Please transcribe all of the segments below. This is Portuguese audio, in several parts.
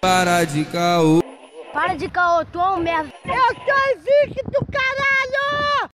Para de caô. Para de caô, tu é um merda. Eu sou invicto, caralho!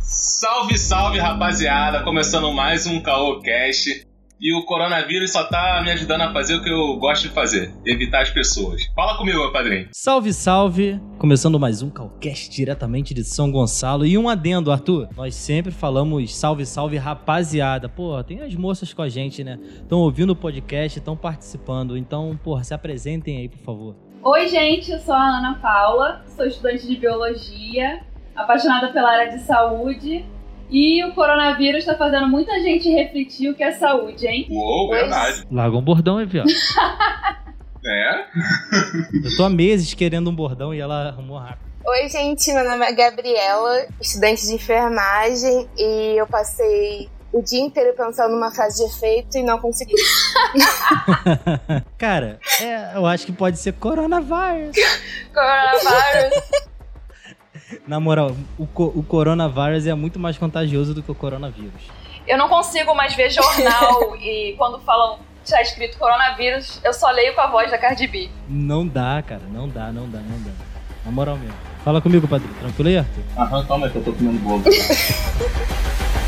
Salve, salve, rapaziada! Começando mais um Caô Cast. E o coronavírus só tá me ajudando a fazer o que eu gosto de fazer: evitar as pessoas. Fala comigo, meu padrinho. Salve, salve! Começando mais um Calcast diretamente de São Gonçalo. E um adendo, Arthur. Nós sempre falamos salve, salve, rapaziada. Pô, tem as moças com a gente, né? Estão ouvindo o podcast, estão participando. Então, porra, se apresentem aí, por favor. Oi, gente, eu sou a Ana Paula, sou estudante de biologia, apaixonada pela área de saúde. E o coronavírus está fazendo muita gente refletir o que é saúde, hein? Uou, Pois- verdade. Larga um bordão aí, viado. É? Eu tô há meses querendo um bordão e ela arrumou rápido. Oi, gente, meu nome é Gabriela, estudante de enfermagem, e eu passei o dia inteiro pensando numa frase de efeito e não consegui. Cara, é, eu acho que pode ser coronavírus. Coronavírus. Na moral, o, co- o coronavírus é muito mais contagioso do que o coronavírus. Eu não consigo mais ver jornal e quando falam está escrito coronavírus, eu só leio com a voz da Cardi B. Não dá, cara. Não dá, não dá, não dá. Na moral mesmo. Fala comigo, Padrinho. Tranquilo aí, Arthur? Aham, calma aí que eu tô comendo bolo.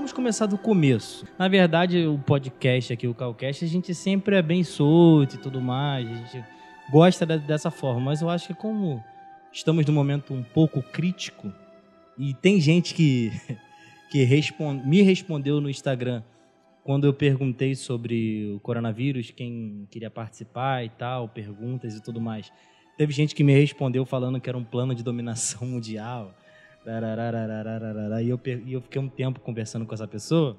Vamos começar do começo. Na verdade, o podcast aqui, o Calcast, a gente sempre é bem solto e tudo mais. A gente gosta de- dessa forma. Mas eu acho que como estamos num momento um pouco crítico e tem gente que, que respon- me respondeu no Instagram quando eu perguntei sobre o coronavírus, quem queria participar e tal, perguntas e tudo mais. Teve gente que me respondeu falando que era um plano de dominação mundial. E eu, e eu fiquei um tempo conversando com essa pessoa.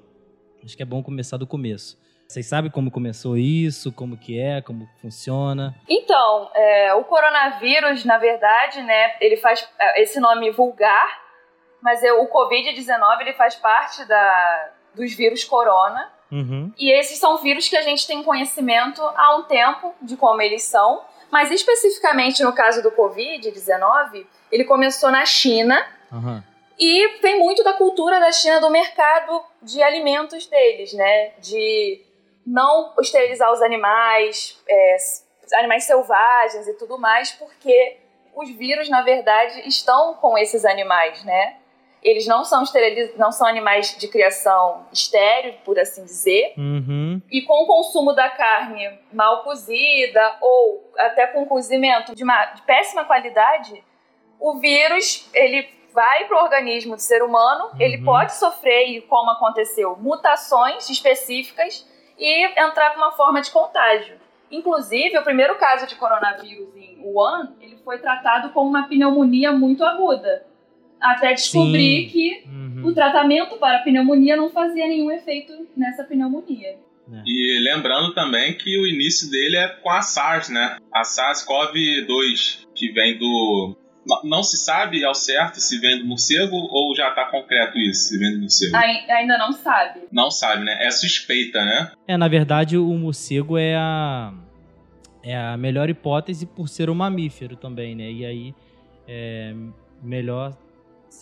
Acho que é bom começar do começo. Vocês sabem como começou isso, como que é, como funciona? Então, é, o coronavírus, na verdade, né, ele faz é, esse nome vulgar, mas é, o Covid-19 ele faz parte da, dos vírus corona. Uhum. E esses são vírus que a gente tem conhecimento há um tempo de como eles são, mas especificamente no caso do Covid-19, ele começou na China Aham. e vem muito da cultura da China, do mercado de alimentos deles, né? De não esterilizar os animais, é, animais selvagens e tudo mais, porque os vírus, na verdade, estão com esses animais, né? Eles não são, esteriliz... não são animais de criação estéril, por assim dizer, Uhum. e com o consumo da carne mal cozida ou até com cozimento de, uma, de péssima qualidade, o vírus ele vai para o organismo do ser humano, ele Uhum. pode sofrer, como aconteceu, mutações específicas e entrar com uma forma de contágio. Inclusive, o primeiro caso de coronavírus em Wuhan, ele foi tratado como uma pneumonia muito aguda, até descobrir Sim. que Uhum. o tratamento para a pneumonia não fazia nenhum efeito nessa pneumonia. E lembrando também que o início dele é com a SARS, né? A SARS-CoV-2, que vem do. Não- se sabe ao certo se vem do morcego ou já tá concreto isso, se vem do morcego. Ai- Ainda não sabe. Não sabe, né? É suspeita, né? É, na verdade, o morcego é a, é a melhor hipótese por ser um mamífero também, né? E aí é melhor,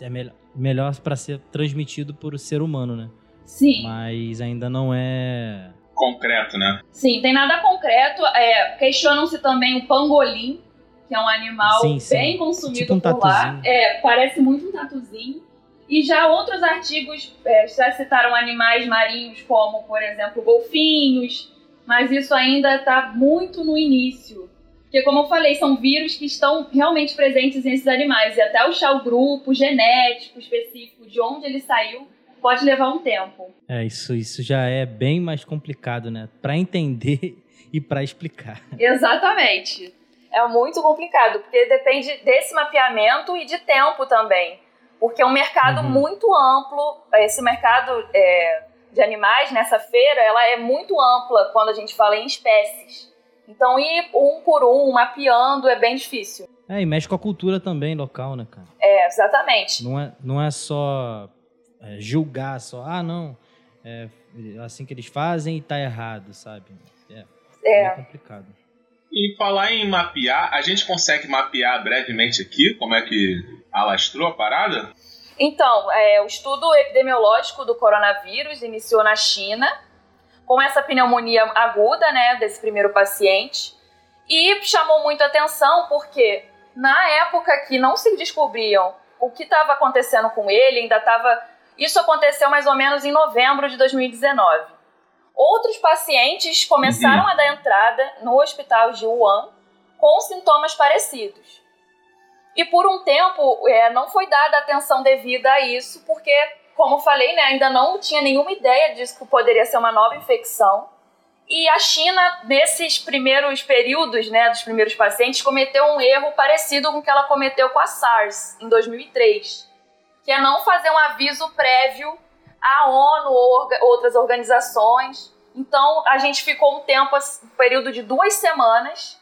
é melhor, melhor para ser transmitido por ser humano, né? Sim, Mas ainda não é. Concreto, né? sim, tem nada concreto. É, Questionam-se também o pangolim, que é um animal Sim, sim. bem consumido Tipo um por lá. É, parece muito um tatuzinho. E já outros artigos é, já citaram animais marinhos, como, por exemplo, golfinhos, mas isso ainda está muito no início. Porque, como eu falei, são vírus que estão realmente presentes nesses animais. E até achar o grupo genético específico de onde ele saiu pode levar um tempo. É, isso, isso já é bem mais complicado, né? Pra entender e pra explicar. Exatamente. É muito complicado, porque depende desse mapeamento e de tempo também. Porque é um mercado Uhum. muito amplo. Esse mercado é, de animais nessa feira, ela é muito ampla quando a gente fala em espécies. Então, ir um por um, mapeando, é bem difícil. É, e mexe com a cultura também local, né, cara? É, exatamente. Não é, não é só é, julgar, só, ah, não, é assim que eles fazem e tá errado, sabe? É, É. é complicado. E falar em mapear, a gente consegue mapear brevemente aqui como é que alastrou a parada? Então, é, o estudo epidemiológico do coronavírus iniciou na China, com essa pneumonia aguda, né, desse primeiro paciente, e chamou muito atenção porque na época que não se descobriam o que estava acontecendo com ele, ainda estava. Isso aconteceu mais ou menos em novembro de 2019. Outros pacientes começaram a dar entrada no hospital de Wuhan com sintomas parecidos. E por um tempo é, não foi dada atenção devida a isso, porque, como falei, né, ainda não tinha nenhuma ideia disso que poderia ser uma nova infecção. E a China, nesses primeiros períodos, né, dos primeiros pacientes, cometeu um erro parecido com o que ela cometeu com a SARS em 2003, que é não fazer um aviso prévio à ONU ou outras organizações. Então, a gente ficou um tempo, um período de duas semanas,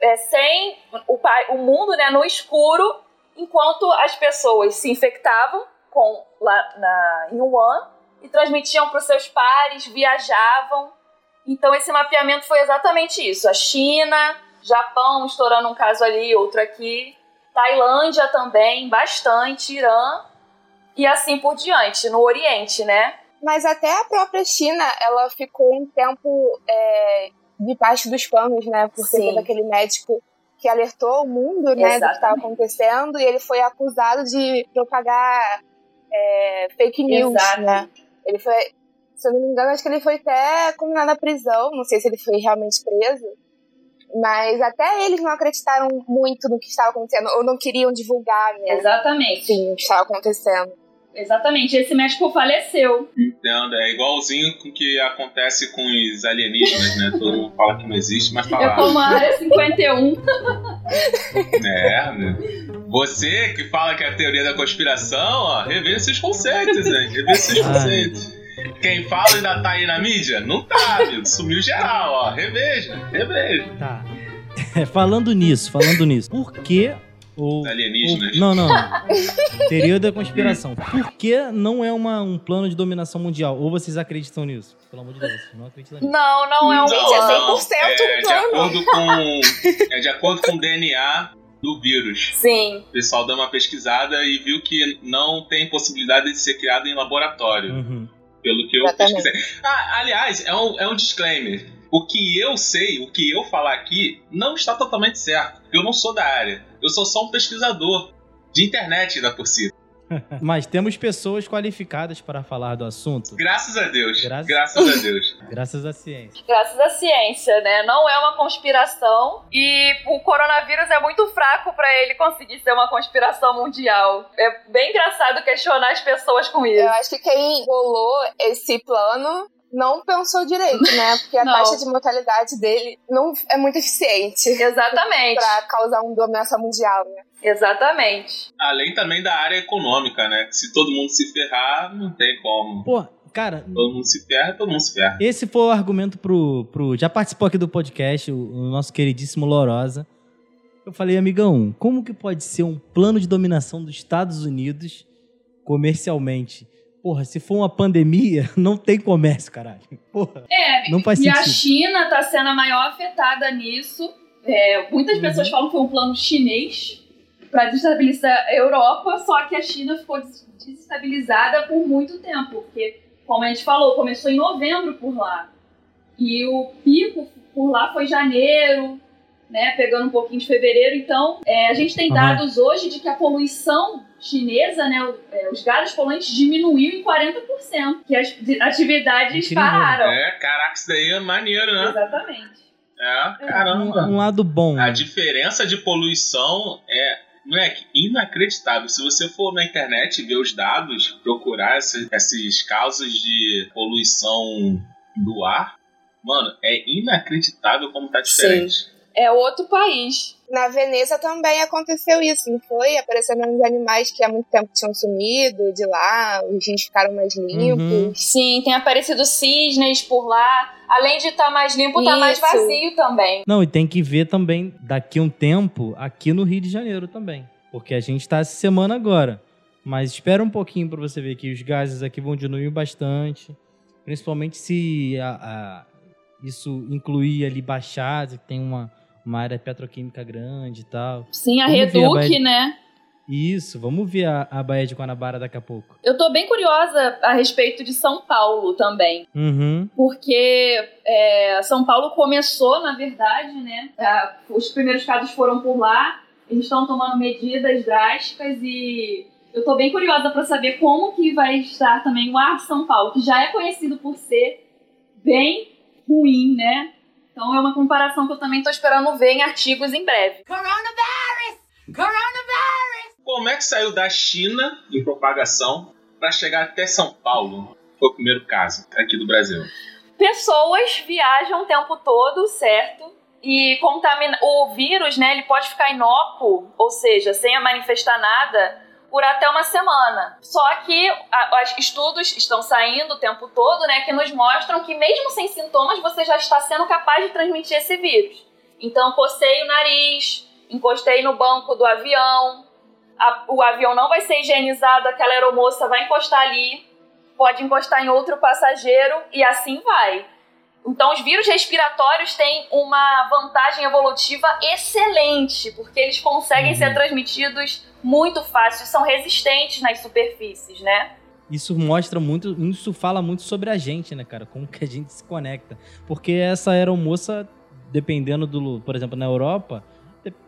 é, sem o, o mundo né, no escuro, enquanto as pessoas se infectavam com, lá na, em Wuhan e transmitiam para os seus pares, viajavam. Então, esse mapeamento foi exatamente isso. A China, Japão estourando um caso ali, outro aqui, Tailândia também, bastante, Irã, e assim por diante, no Oriente, né? Mas até a própria China, ela ficou um tempo é, debaixo dos panos, né? Porque Sim. teve aquele médico que alertou o mundo, né, do que estava acontecendo, e ele foi acusado de propagar é, fake news, Exato. né? Ele foi, se eu não me engano, acho que ele foi até condenado à prisão, não sei se ele foi realmente preso, mas até eles não acreditaram muito no que estava acontecendo, ou não queriam divulgar, né? Exatamente. Enfim, o que estava acontecendo. Exatamente. Esse médico faleceu. Entendo, é igualzinho com o que acontece com os alienígenas, né? Todo mundo fala que não existe, mas tá É lá. como a área 51. É, né? Você que fala que é a teoria da conspiração, ó, reveja seus conceitos, né? Reveja seus conceitos. Quem fala ainda tá aí na mídia? Não tá, amigo. Sumiu geral, ó. Reveja, reveja. Tá. falando nisso, falando nisso, por que o. Os alienígenas. o- não, não. Teoria da conspiração. Por que não é uma, um plano de dominação mundial? Ou vocês acreditam nisso? Pelo amor de Deus, não acreditam nisso. Não, não é um Gente, é plano. 100% é, de plano. acordo com É de acordo com o DNA do vírus. Sim. O pessoal deu uma pesquisada e viu que não tem possibilidade de ser criado em laboratório. Uhum. Pelo que eu Exatamente. pesquisei. Ah, aliás, é um, é um disclaimer. O que eu sei, o que eu falar aqui, não está totalmente certo. Eu não sou da área. Eu sou só um pesquisador de internet da por cima. Mas temos pessoas qualificadas para falar do assunto. Graças a Deus. Graças- Graças a Deus. Graças à ciência. Graças à ciência, né? Não é uma conspiração e o coronavírus é muito fraco pra ele conseguir ser uma conspiração mundial. É bem engraçado questionar as pessoas com isso. Eu acho que quem bolou esse plano não pensou direito, né? Porque a taxa de mortalidade dele não é muito eficiente Exatamente. pra causar uma dominação mundial, né? Exatamente. Além também da área econômica, né? Que se todo mundo se ferrar, não tem como. Pô, cara, Todo mundo se ferra, todo mundo se ferra. esse foi o argumento pro. pro já participou aqui do podcast, o, o nosso queridíssimo Lorosa. Eu falei, amigão, como que pode ser um plano de dominação dos Estados Unidos comercialmente? Porra, se for uma pandemia, não tem comércio, caralho. Porra, É, não faz e a sentido. China tá sendo a maior afetada nisso. É, muitas Uhum. pessoas falam que foi um plano chinês para desestabilizar a Europa, só que a China ficou des- desestabilizada por muito tempo, porque, como a gente falou, começou em novembro por lá. E o pico por lá foi janeiro, né, pegando um pouquinho de fevereiro. Então, é, a gente tem Aham. dados hoje de que a poluição chinesa, né, o- é, os gases poluentes diminuiu em 40%, que as atividades Incrível. pararam. É, caraca, isso daí é maneiro, né? Exatamente. É, um, caramba. um lado bom. A diferença de poluição é, moleque, inacreditável. Se você for na internet ver os dados, procurar esses, esses casos de poluição do ar, mano, é inacreditável como tá diferente. É outro país. Na Veneza também aconteceu isso, não foi? Apareceram uns animais que há muito tempo tinham sumido de lá, os rios ficaram mais limpos. Uhum. Sim, tem aparecido cisnes por lá. Além de estar mais limpo, tá mais vazio também. Não, e tem que ver também daqui a um tempo aqui no Rio de Janeiro também. Porque a gente tá essa semana agora. Mas espera um pouquinho pra você ver que os gases aqui vão diminuir bastante. Principalmente se a- a- isso incluir ali Baixada, que tem uma, uma área petroquímica grande e tal. Sim, a Vamos Reduc, vai- né? Isso, vamos ver a, a Baía de Guanabara daqui a pouco. Eu tô bem curiosa a respeito de São Paulo também. Uhum. Porque é, São Paulo começou, na verdade, né? ah, os primeiros casos foram por lá. Eles estão tomando medidas drásticas e eu tô bem curiosa para saber como que vai estar também o ar de São Paulo, que já é conhecido por ser bem ruim, né? Então é uma comparação que eu também tô esperando ver em artigos em breve. Como é que saiu da China em propagação para chegar até São Paulo? Foi o primeiro caso aqui do Brasil. pessoas viajam o tempo todo, certo? E contamina o vírus, né? Ele pode ficar inócuo, ou seja, sem manifestar nada, por até uma semana. Só que a- os estudos estão saindo o tempo todo, né? Que nos mostram que mesmo sem sintomas você já está sendo capaz de transmitir esse vírus. Então, cocei o nariz, encostei no banco do avião, a- o avião não vai ser higienizado, aquela aeromoça vai encostar ali, pode encostar em outro passageiro e assim vai. Então, os vírus respiratórios têm uma vantagem evolutiva excelente, porque eles conseguem Uhum. ser transmitidos muito fácil, são resistentes nas superfícies, né? Isso mostra muito, isso fala muito sobre a gente, né, cara? Como que a gente se conecta. Porque essa aeromoça, dependendo do, por exemplo, na Europa,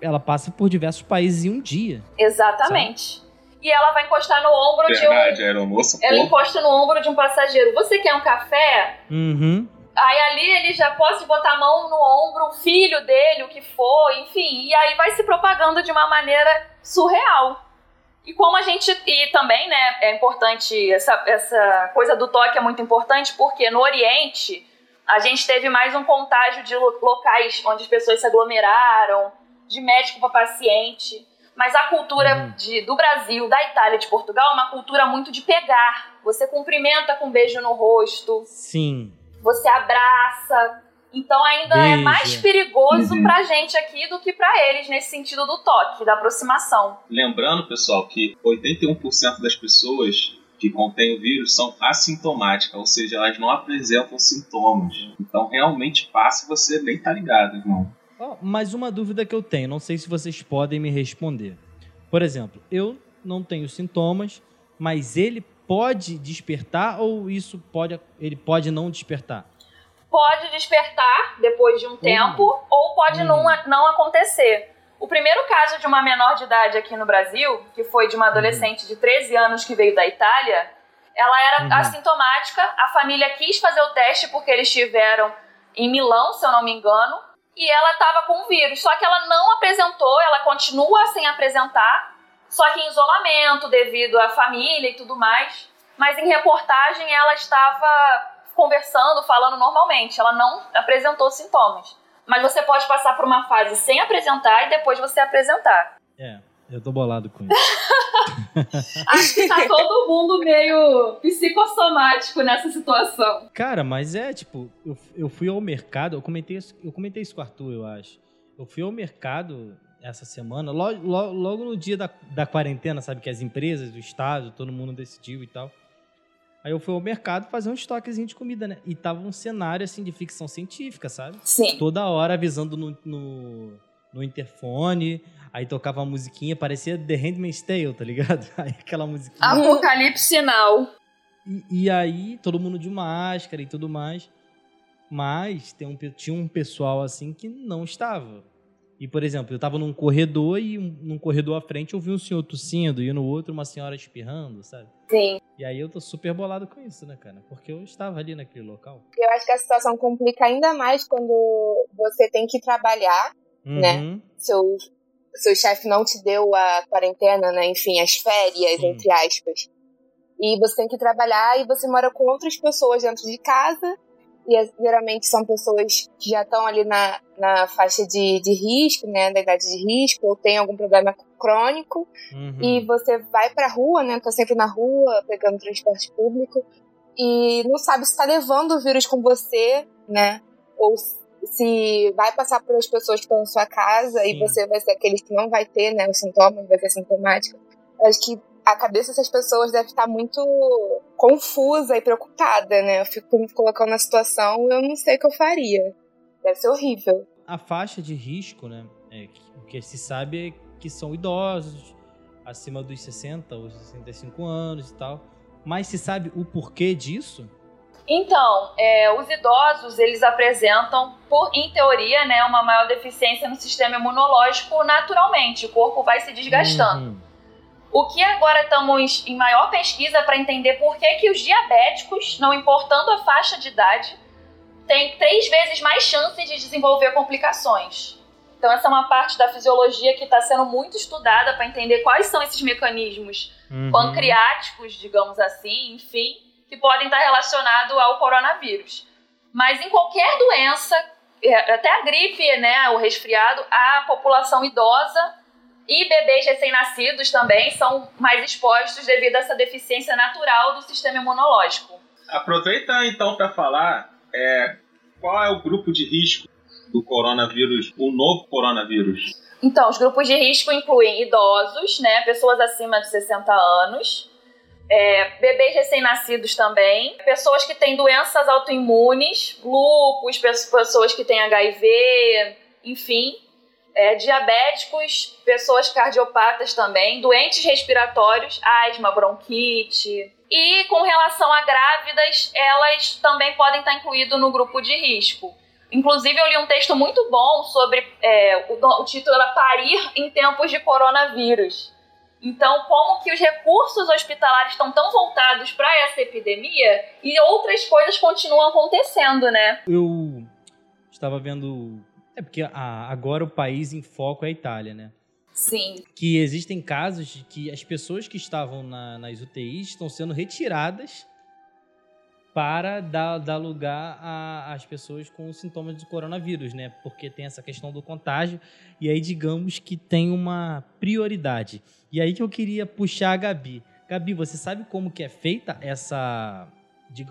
ela passa por diversos países em um dia. Exatamente. E ela vai encostar no ombro de Verdade, um. a aeromoça, Ela pô. encosta no ombro de um passageiro. Você quer um café? Uhum. Aí ali ele já pode botar a mão no ombro, o filho dele, o que for, enfim. E aí vai se propagando de uma maneira surreal. E como a gente. E também, né, é importante, essa, essa coisa do toque é muito importante, porque no Oriente a gente teve mais um contágio de lo- locais onde as pessoas se aglomeraram, de médico para paciente. Mas a cultura Uhum. de, do Brasil, da Itália, de Portugal é uma cultura muito de pegar. Você cumprimenta com um beijo no rosto, Sim. Você abraça. Então ainda é mais perigoso Uhum. pra gente aqui do que pra eles nesse sentido do toque, da aproximação. Lembrando, pessoal, que 81% das pessoas que contêm o vírus são assintomáticas, ou seja, elas não apresentam sintomas. Então, realmente passa e você nem tá ligado, irmão. Ó, mais uma dúvida que eu tenho, não sei se vocês podem me responder. Por exemplo, eu não tenho sintomas, mas ele pode despertar ou isso pode, ele pode não despertar? Pode despertar depois de um tempo ou pode Hum. não, não acontecer. O primeiro caso de uma menor de idade aqui no Brasil, que foi de uma adolescente de 13 anos que veio da Itália, ela era Uhum. assintomática, a família quis fazer o teste porque eles estiveram em Milão, se eu não me engano, e ela estava com o vírus. Só que ela não apresentou, ela continua sem apresentar, só que em isolamento devido à família e tudo mais. Mas em reportagem ela estava conversando, falando normalmente, ela não apresentou sintomas. Mas você pode passar por uma fase sem apresentar e depois você apresentar. É, eu tô bolado com isso. Acho que tá todo mundo meio psicossomático nessa situação. Cara, mas é tipo, eu, eu fui ao mercado, eu comentei, isso- eu comentei isso com o Arthur, eu acho. Eu fui ao mercado essa semana, logo, logo no dia da, da quarentena, sabe? Que as empresas, o Estado, todo mundo decidiu e tal. Aí eu fui ao mercado fazer um estoquezinho de comida, né? E tava um cenário assim de ficção científica, sabe? Sim. Toda hora avisando no, no, no interfone, aí tocava uma musiquinha, parecia The Handmaid's Tale, tá ligado? Aí aquela musiquinha. Apocalipse sinal. E, e aí, todo mundo de máscara e tudo mais. Mas tem um, tinha um pessoal assim que não estava. E, por exemplo, eu tava num corredor e um- num corredor à frente eu vi um senhor tossindo e no outro uma senhora espirrando, sabe? Sim. E aí eu tô super bolado com isso, né, cara? Porque eu estava ali naquele local. Eu acho que a situação complica ainda mais quando você tem que trabalhar, Né? Uhum. seu, seu chefe não te deu a quarentena, né? Enfim, as férias, Sim. entre aspas. E você tem que trabalhar e você mora com outras pessoas dentro de casa. E é, geralmente são pessoas que já estão ali na, na faixa de, de risco, né, da idade de risco, ou tem algum problema crônico, Uhum. e você vai pra rua, né, tá sempre na rua, pegando transporte público, e não sabe se tá levando o vírus com você, né, ou se vai passar para as pessoas que estão na sua casa Sim. e você vai ser aquele que não vai ter, né, os sintomas, vai ser sintomático. Acho que a cabeça dessas pessoas deve estar muito confusa e preocupada, né? Eu fico me colocando na situação, eu não sei o que eu faria. Deve ser horrível. A faixa de risco, né? É, que- o que se sabe é que são idosos, acima dos 60 ou 65 anos e tal. Mas se sabe o porquê disso? Então, é, os idosos, eles apresentam, por, em teoria, né, uma maior deficiência no sistema imunológico naturalmente. O corpo vai se desgastando. Uhum. O que agora estamos em maior pesquisa para entender por que, que os diabéticos, não importando a faixa de idade, têm três vezes mais chances de desenvolver complicações. Então, essa é uma parte da fisiologia que está sendo muito estudada para entender quais são esses mecanismos Uhum. pancreáticos, digamos assim, enfim, que podem estar relacionados ao coronavírus. Mas em qualquer doença, é, até a gripe, né, o resfriado, a população idosa e bebês recém-nascidos também são mais expostos devido a essa deficiência natural do sistema imunológico. Aproveita então para falar é, qual é o grupo de risco do coronavírus, o novo coronavírus. Então, os grupos de risco incluem idosos, né, pessoas acima de 60 anos, é, bebês recém-nascidos também, pessoas que têm doenças autoimunes, lúpus, pe- pessoas que têm HIV, enfim, é, diabéticos, pessoas cardiopatas também, doentes respiratórios, asma, bronquite. E com relação a grávidas, elas também podem estar incluídas no grupo de risco. Inclusive, eu li um texto muito bom sobre. é, o, o título era Parir em Tempos de Coronavírus. Então, como que os recursos hospitalares estão tão voltados para essa epidemia e outras coisas continuam acontecendo, né? Eu estava vendo. É porque a- agora o país em foco é a Itália, né? Sim. Que existem casos de que as pessoas que estavam na- nas UTIs estão sendo retiradas para dar, dar lugar às pessoas com sintomas do coronavírus, né? Porque tem essa questão do contágio e aí digamos que tem uma prioridade. E aí que eu queria puxar a Gabi. Gabi, você sabe como que é feita essa...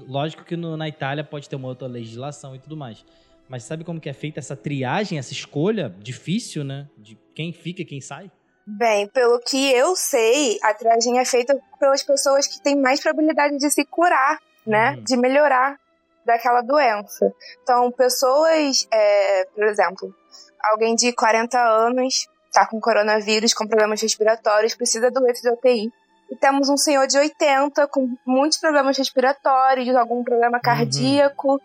Lógico que no- na Itália pode ter uma outra legislação e tudo mais. Mas sabe como que é feita essa triagem, essa escolha difícil, né? De quem fica e quem sai? Bem, pelo que eu sei, a triagem é feita pelas pessoas que têm mais probabilidade de se curar, né? Uhum. De melhorar daquela doença. Então, pessoas, é, por exemplo, alguém de 40 anos tá com coronavírus, com problemas respiratórios, precisa do leito de UTI. E temos um senhor de 80 com muitos problemas respiratórios, algum problema cardíaco,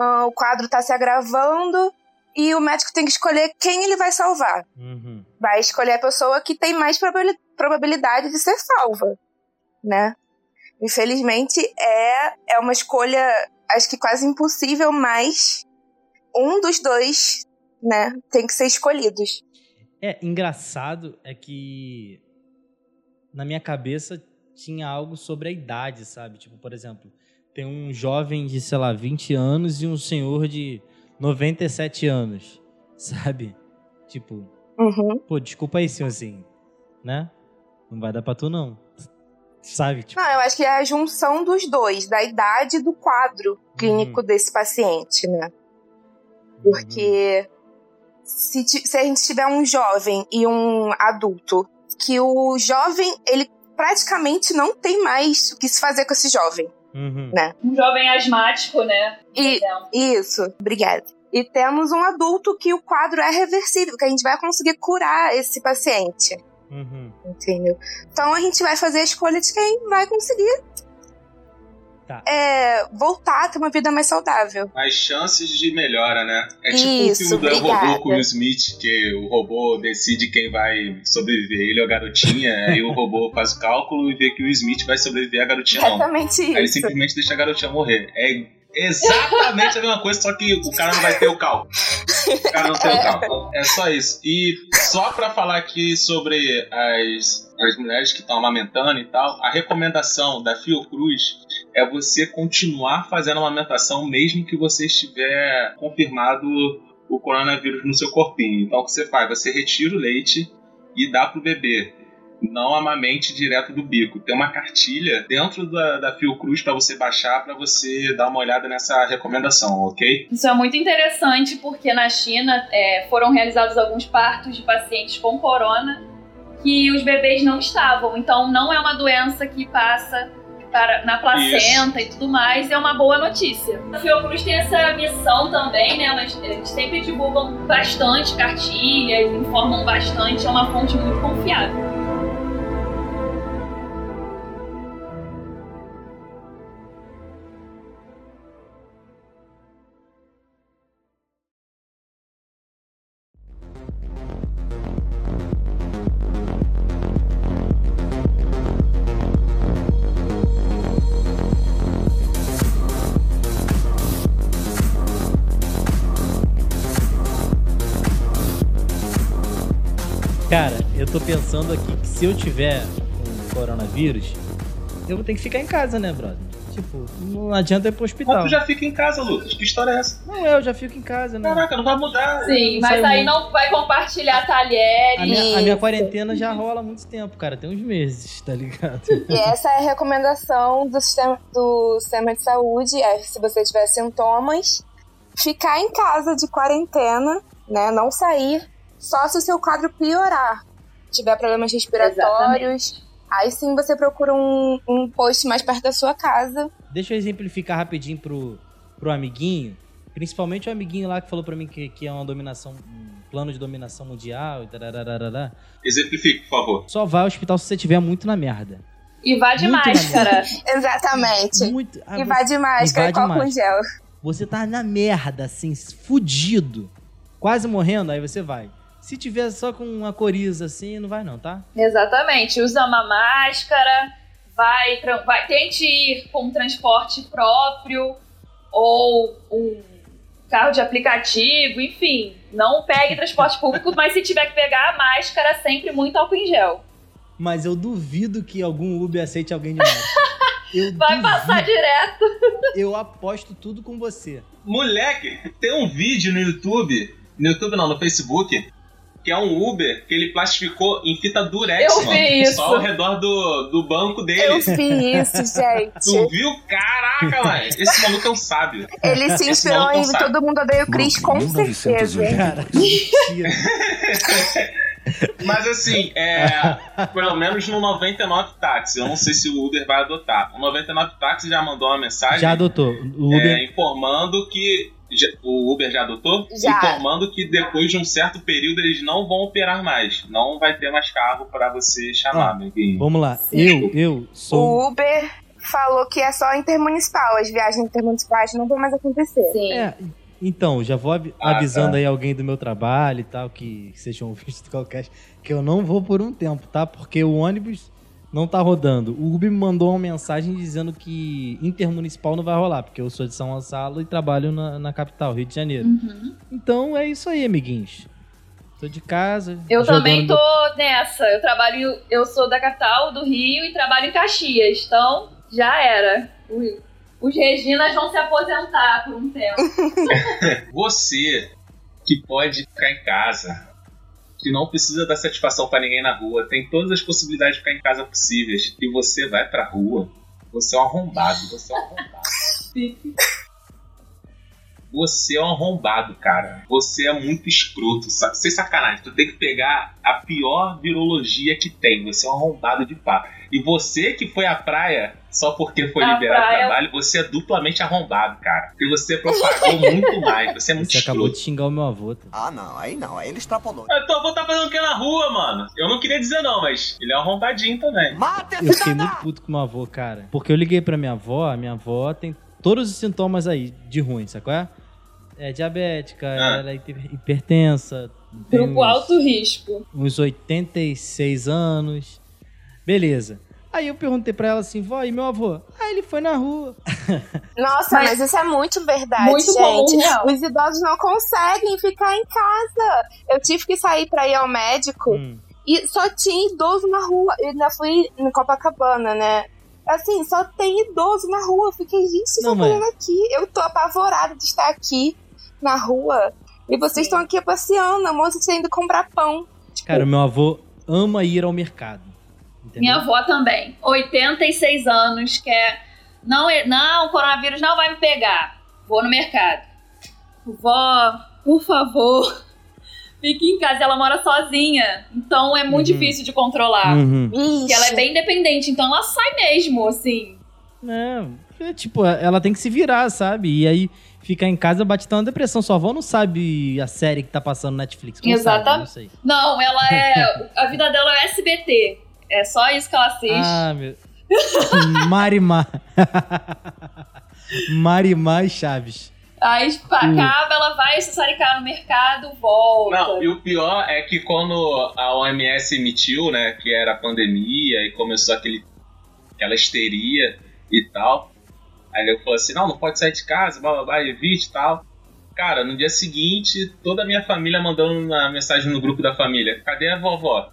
ah, o quadro tá se agravando e o médico tem que escolher quem ele vai salvar Uhum. vai escolher a pessoa que tem mais probabili- probabilidade de ser salva, né? Infelizmente é, é uma escolha, acho que quase impossível, mas um dos dois, né, tem que ser escolhidos. É, engraçado é que na minha cabeça tinha algo sobre a idade, sabe? Tipo, por exemplo, tem um jovem de, sei lá, 20 anos e um senhor de 97 anos, sabe? Tipo, Uhum. pô, desculpa aí, senhorzinho, né? Não vai dar pra tu, não. Sabe? Tipo, Não, eu acho que é a junção dos dois, da idade e do quadro clínico desse paciente, né? Porque se, ti- se a gente tiver um jovem e um adulto, que o jovem, ele praticamente não tem mais o que se fazer com esse jovem. Uhum. Um jovem asmático, né? Por E exemplo. isso, obrigada. E temos um adulto que o quadro é reversível, que a gente vai conseguir curar esse paciente, Uhum. entendeu? Então a gente vai fazer a escolha de quem vai conseguir Tá. é, voltar a ter uma vida mais saudável. As chances de melhora, né? É tipo Isso, o filme do. Robô com o Will Smith, que o robô decide quem vai sobreviver, ele ou a garotinha, aí o robô faz o cálculo e vê que o Will Smith vai sobreviver, a garotinha não. Exatamente Aí ele isso. simplesmente deixa a garotinha morrer. É exatamente a mesma coisa, só que o cara não vai ter o cálculo. O cara não tem o cálculo. É só isso. E só pra falar aqui sobre as, as mulheres que estão amamentando e tal, a recomendação da Fiocruz é você continuar fazendo a amamentação mesmo que você estiver confirmado o coronavírus no seu corpinho. Então o que você faz? Você retira o leite e dá pro bebê. Não amamente direto do bico. Tem uma cartilha dentro da, da Fiocruz para você baixar, para você dar uma olhada nessa recomendação, ok? Isso é muito interessante porque na China é, foram realizados alguns partos de pacientes com corona que os bebês não estavam. Então não é uma doença que passa para, na placenta Isso. e tudo mais, é uma boa notícia. A Fiocruz tem essa missão também, né? Mas eles sempre divulgam bastante cartilhas, informam bastante, é uma fonte muito confiável. Se eu tiver com coronavírus, eu vou ter que ficar em casa, né, brother? Tipo, não adianta ir pro hospital. Mas tu já fica em casa, Lucas. Que história é essa? Não, eu já fico em casa, né? Caraca, não vai mudar. Sim, mas aí muito. não vai compartilhar talheres. A minha, a minha, quarentena já rola há muito tempo, cara. Tem uns meses, tá ligado? E essa é a recomendação do sistema, do sistema de saúde. É, se você tiver sintomas, ficar em casa de quarentena, né? Não sair só se o seu quadro piorar, tiver problemas respiratórios. Exatamente. Aí sim você procura um, um post mais perto da sua casa. Deixa eu exemplificar rapidinho pro, pro amiguinho. Principalmente o amiguinho lá que falou para mim que, que é uma dominação, um plano de dominação mundial. Exemplifique, por favor. Só vai ao hospital se você tiver muito na merda. E vá de muito máscara. Exatamente. Muito, ah, e vá de máscara e com gel. Você tá na merda, assim, fudido. Quase morrendo, aí você vai. Se tiver só com uma coriza assim, não vai não, tá? Exatamente. Usa uma máscara, vai, vai tente ir com um transporte próprio ou um carro de aplicativo, enfim. Não pegue transporte público, mas se tiver que pegar a máscara, sempre muito álcool em gel. Mas eu duvido que algum Uber aceite alguém de máscara. Eu Vai duvido. passar direto. Eu aposto tudo com você. Moleque, tem um vídeo no YouTube, no YouTube não, no Facebook, que é um Uber que ele plastificou em fita durex, eu mano. Vi isso. Só ao redor do, do banco dele. Eu vi isso, gente. Tu viu? Caraca, mano. Esse maluco é um sábio. Ele se inspirou em Todo Mundo Odeia o Chris, com certeza. Cara, Mas assim, é, pelo menos no 99 Táxi, eu não sei se o Uber vai adotar. O 99 Táxi já mandou uma mensagem. Já adotou. O Uber... É, informando que o Uber já adotou? Já. Informando que depois de um certo período eles não vão operar mais. Não vai ter mais carro para você chamar, ah, Vamos lá. Eu, eu sou. O Uber falou que é só intermunicipal. As viagens intermunicipais não vão mais acontecer. Sim. É, então, já vou ah, avisando tá. aí alguém do meu trabalho e tal, que sejam ouvintes do qualquer que eu não vou por um tempo, tá? Porque o ônibus não tá rodando. O Uber me mandou uma mensagem dizendo que intermunicipal não vai rolar, porque eu sou de São Gonçalo e trabalho na, na capital, Rio de Janeiro. Uhum. Então é isso aí, amiguinhos. Tô de casa. Eu também tô meu... nessa. Eu trabalho, eu sou da capital, do Rio, e trabalho em Caxias. Então, já era. Os Reginas vão se aposentar por um tempo. Você que pode ficar em casa que não precisa dar satisfação para ninguém na rua, tem todas as possibilidades de ficar em casa possíveis, e você vai pra rua, você é um arrombado, você é um arrombado. Você é um arrombado, cara. Você é muito escroto. Sem sacanagem. Tu tem que pegar a pior virologia que tem. Você é um arrombado de pá. E você que foi à praia só porque foi a liberado praia... trabalho, você é duplamente arrombado, cara. Porque você propagou muito mais. Você é muito Você acabou de xingar o meu avô. Tá? Ah, não. Aí não. Aí ele extrapolou. Mas teu avô tá fazendo o que na rua, mano? Eu não queria dizer não, mas ele é arrombadinho também. Mata eu fiquei muito puto com meu avô, cara. Porque eu liguei pra minha avó, a minha avó tem todos os sintomas aí de ruim, sacou? É, é diabética, ah. ela é hipertensa. Grupo uns, alto risco. Uns 86 anos. Beleza. Aí eu perguntei pra ela assim, vó, e meu avô? Ah, ele foi na rua. Nossa, mas, mas isso é muito verdade, muito gente. Comum, Os idosos não conseguem ficar em casa. Eu tive que sair pra ir ao médico hum. e só tinha idoso na rua. Eu ainda fui no Copacabana, né? assim, só tem idoso na rua. Eu fiquei, gente, estão mas- fazendo aqui? Eu tô apavorada de estar aqui na rua. E vocês estão aqui passeando, a moça está indo comprar pão. Cara, meu avô ama ir ao mercado. Entendeu? Minha avó também. 86 anos, quer. Não, é- não, o coronavírus não vai me pegar. Vou no mercado. Vó, por favor, fique em casa. Ela mora sozinha. Então é muito Uhum. difícil de controlar. Uhum. Porque ela é bem independente, então ela sai mesmo, assim. É, é, tipo, ela tem que se virar, sabe? E aí ficar em casa bate tão depressão. Sua avó não sabe a série que tá passando na Netflix. Exatamente. Não sei. Não, ela é. a vida dela é o SBT. É só isso que ela assiste. Ah, meu. Marimar. Marimar e Chaves. Aí tipo, acaba, ela vai se saricar no mercado, volta. Não, e o pior é que quando a OMS emitiu, né, que era a pandemia e começou aquele, aquela histeria e tal, aí ele falou assim, não, não pode sair de casa, blá blá blá, evite e tal. Cara, no dia seguinte, toda a minha família mandando uma mensagem no grupo da família, cadê a vovó?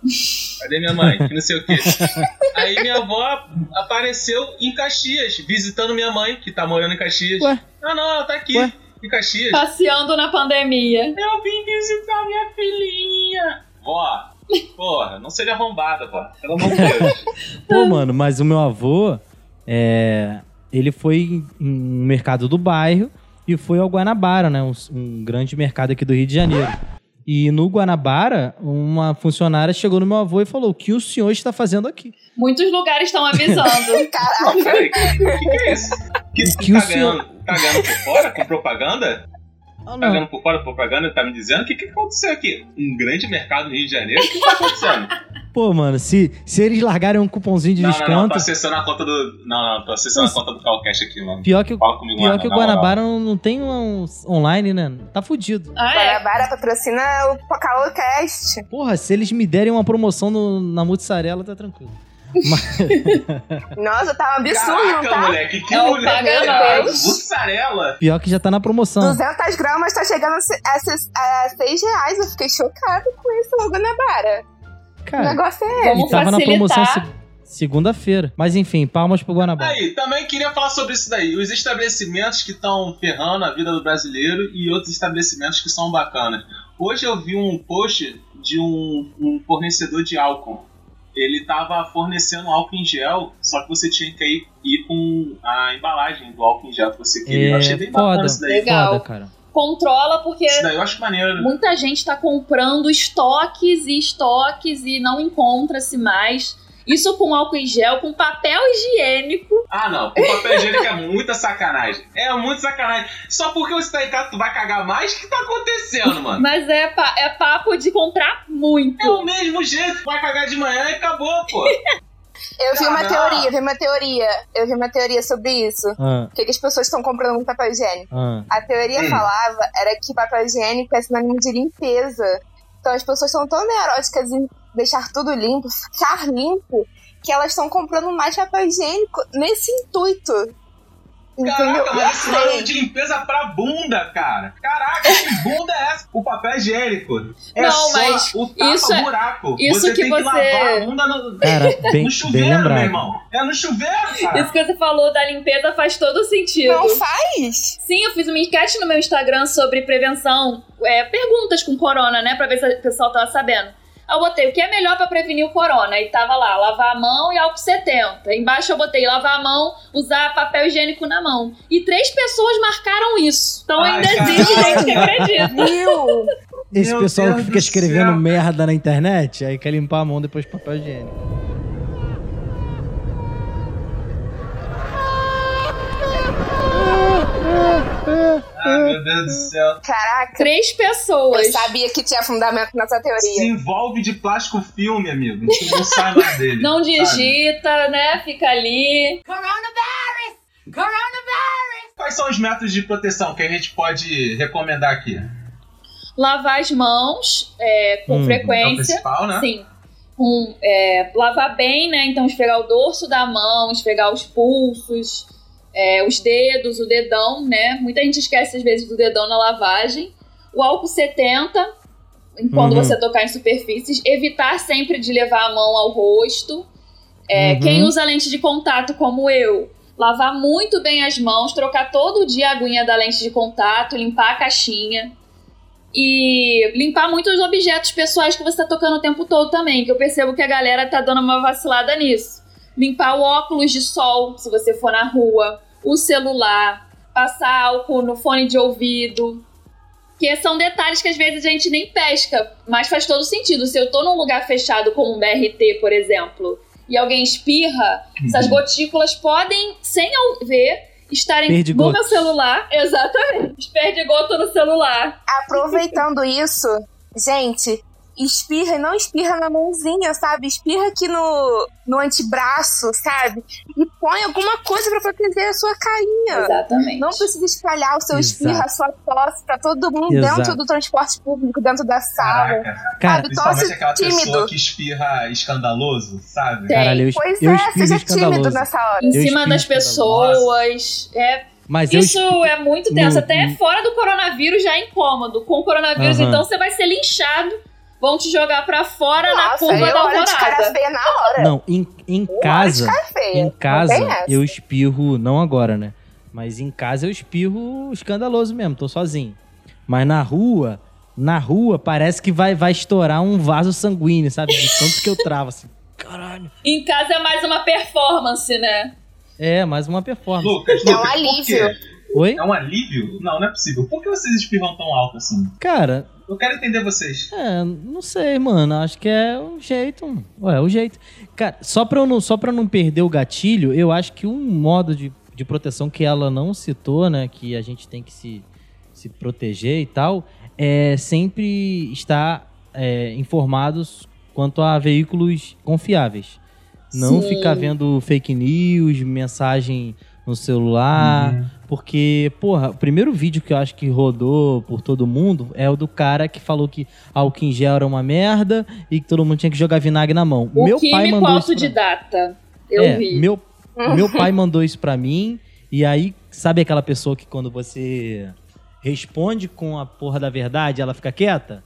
Cadê minha mãe? Que não sei o quê. Aí minha avó apareceu em Caxias, visitando minha mãe, que tá morando em Caxias. Ué? Não, não, ela tá aqui, Ué? em Caxias. Passeando na pandemia. Eu vim visitar minha filhinha. Vó, porra, não seja arrombada, vó. Pelo amor de Deus. Pô, mano, mas o meu avô, é, ele foi em um mercado do bairro e foi ao Guanabara, né? Um, um grande mercado aqui do Rio de Janeiro. E no Guanabara, uma funcionária chegou no meu avô e falou: O que o senhor está fazendo aqui? Muitos lugares estão avisando. Peraí, o que, que é isso? Que, Que tá, o senhor- ganhando, tá ganhando por fora com propaganda? Ah, Tá ganhando por fora com propaganda? Tá me dizendo? O que, que aconteceu aqui? Um grande mercado no Rio de Janeiro? O que tá acontecendo? Pô, mano, se, se eles largarem um cupomzinho de não, não, não, desconto. tô acessando a conta do. Não, não, tô acessando a conta do Calcash aqui, mano. Pior que, o- Fala comigo, pior mano, que o na. Guanabara não, não tem um online, né? Tá fudido. Ah, é? Guanabara patrocina o Pocahocast. Porra, se eles me derem uma promoção no- na mussarela, tá tranquilo. Mas- Nossa, tá um absurdo, Caraca, tá? moleque, que É o mulher. Mussarela. pior que já tá na promoção. 200 gramas tá chegando a, se- a, se- a 6 reais. Eu fiquei chocada com isso no Guanabara. O Cara, negócio é esse. Vamos e tava na promoção segunda-feira. Mas enfim, palmas pro Guanabara. Aí, também queria falar sobre isso daí. Os estabelecimentos que estão ferrando a vida do brasileiro e outros estabelecimentos que são bacanas. Hoje eu vi um post de um, um fornecedor de álcool. Ele tava fornecendo álcool em gel, só que você tinha que ir, ir com a embalagem do álcool em gel que você queria. eu achei bem bacana foda, isso daí. Legal. foda, cara. Controla, porque Isso daí eu acho maneiro. muita gente tá comprando estoques e estoques e não encontra-se mais. Isso com álcool em gel, com papel higiênico. Ah, não. O papel higiênico é muita sacanagem. É muito sacanagem. Só porque você tá em casa, tu vai cagar mais? O que tá acontecendo, mano? Mas é, pa- é papo de comprar muito. É o mesmo jeito. Vai cagar de manhã e acabou, pô. Eu vi uma teoria, vi uma teoria. Eu vi uma teoria sobre isso. Ah, Por que, que as pessoas estão comprando muito papel higiênico? ah. A teoria Hum. falava era que papel higiênico é sinônimo de limpeza. Então as pessoas são tão neuróticas em deixar tudo limpo, ficar limpo, que elas estão comprando mais papel higiênico nesse intuito. Entendeu? Caraca, mas isso é de limpeza pra bunda, cara. Caraca, que bunda é essa? O papel higiênico. É Não, só mas o isso é- tapa-buraco. isso você que tem você- que lavar a bunda no, Cara, bem, no bem chuveiro, meu irmão. É no chuveiro, cara. Isso que você falou da limpeza faz todo sentido. Não faz? Sim, eu fiz uma enquete no meu Instagram sobre prevenção, é, perguntas com corona, né? Pra ver se o pessoal tava sabendo. Eu botei o que é melhor pra prevenir o corona. E tava lá, lavar a mão e álcool 70. Embaixo eu botei lavar a mão, usar papel higiênico na mão. E três pessoas marcaram isso. Então Ai, ainda existe gente que acredita. Viu? Esse Meu pessoal Deus que fica do escrevendo céu. merda na internet, aí quer limpar a mão depois de papel higiênico. Ai, meu Deus do céu. Caraca, Três pessoas. eu sabia que tinha fundamento nessa Se teoria. envolve de plástico filme, amigo. Não sai mais dele. Não sabe? digita, né? Fica ali. Quais são os métodos de proteção que a gente pode recomendar aqui? Lavar as mãos é, com Hum, É o frequência. principal, né? Sim. Com, é, lavar bem, né? Então, esfregar o dorso da mão, esfregar os pulsos, é, os dedos, o dedão, né? Muita gente esquece, às vezes, do dedão na lavagem. O álcool 70, quando Uhum. você tocar em superfícies. Evitar sempre de levar a mão ao rosto. É, Uhum. Quem usa lente de contato como eu, lavar muito bem as mãos, trocar todo dia a aguinha da lente de contato, limpar a caixinha. E limpar muito os objetos pessoais que você tá tocando o tempo todo também, que eu percebo que a galera tá dando uma vacilada nisso. Limpar o óculos de sol, se você for na rua, o celular, passar álcool no fone de ouvido. Que são detalhes que às vezes a gente nem pesca, mas faz todo sentido. Se eu tô num lugar fechado como um BRT, por exemplo, e alguém espirra, essas gotículas podem, sem eu ver, estarem no Perdigotos. meu celular. Exatamente. Os perdigotos no celular. Aproveitando isso, gente, espirra e não espirra na mãozinha, sabe? Espirra aqui no, no antebraço, sabe? E põe alguma coisa pra proteger a sua carinha. Exatamente. Não precisa espalhar o seu Exato. espirra, a sua tosse pra todo mundo Exato. dentro do transporte público, dentro da sala. Caraca. Cara, Sabe, Principalmente tosse aquela tímido. pessoa que espirra escandaloso, sabe? Tem. caralho, eu, Pois eu é, espirro seja tímido nessa hora. Em Eu cima espirro das pessoas. É, Mas eu isso espirro- é muito tenso. No- Até no- fora do coronavírus já é incômodo. Com o coronavírus, Aham. então você vai ser linchado. Vão te jogar pra fora na Nossa, curva eu da de alvorada. na hora. Não, em, em casa, em casa eu espirro, não agora, né? Mas em casa eu espirro escandaloso mesmo, tô sozinho. Mas na rua, na rua parece que vai, vai estourar um vaso sanguíneo, sabe? De tanto que eu travo assim. Caralho. Em casa é mais uma performance, né? É, mais uma performance. Lucas, É um Lucas, por alívio. quê? Oi? É um alívio? Não, não é possível. Por que vocês espirram tão alto assim? Cara, Eu quero entender vocês. É, não sei, mano. Acho que é o jeito. Ué, é o jeito. Cara, só pra, eu não, só pra não perder o gatilho, eu acho que um modo de, de proteção que ela não citou, né? Que a gente tem que se, se proteger e tal, é sempre estar é, informados quanto a veículos confiáveis. Não Sim. ficar vendo fake news, mensagem no celular. Uhum. Porque, porra, o primeiro vídeo que eu acho que rodou por todo mundo é o do cara que falou que álcool em gel era uma merda e que todo mundo tinha que jogar vinagre na mão. O meu pai mandou isso pra... autodidata. Eu é, vi. Meu, meu pai mandou isso pra mim e aí, sabe aquela pessoa que quando você responde com a porra da verdade, ela fica quieta?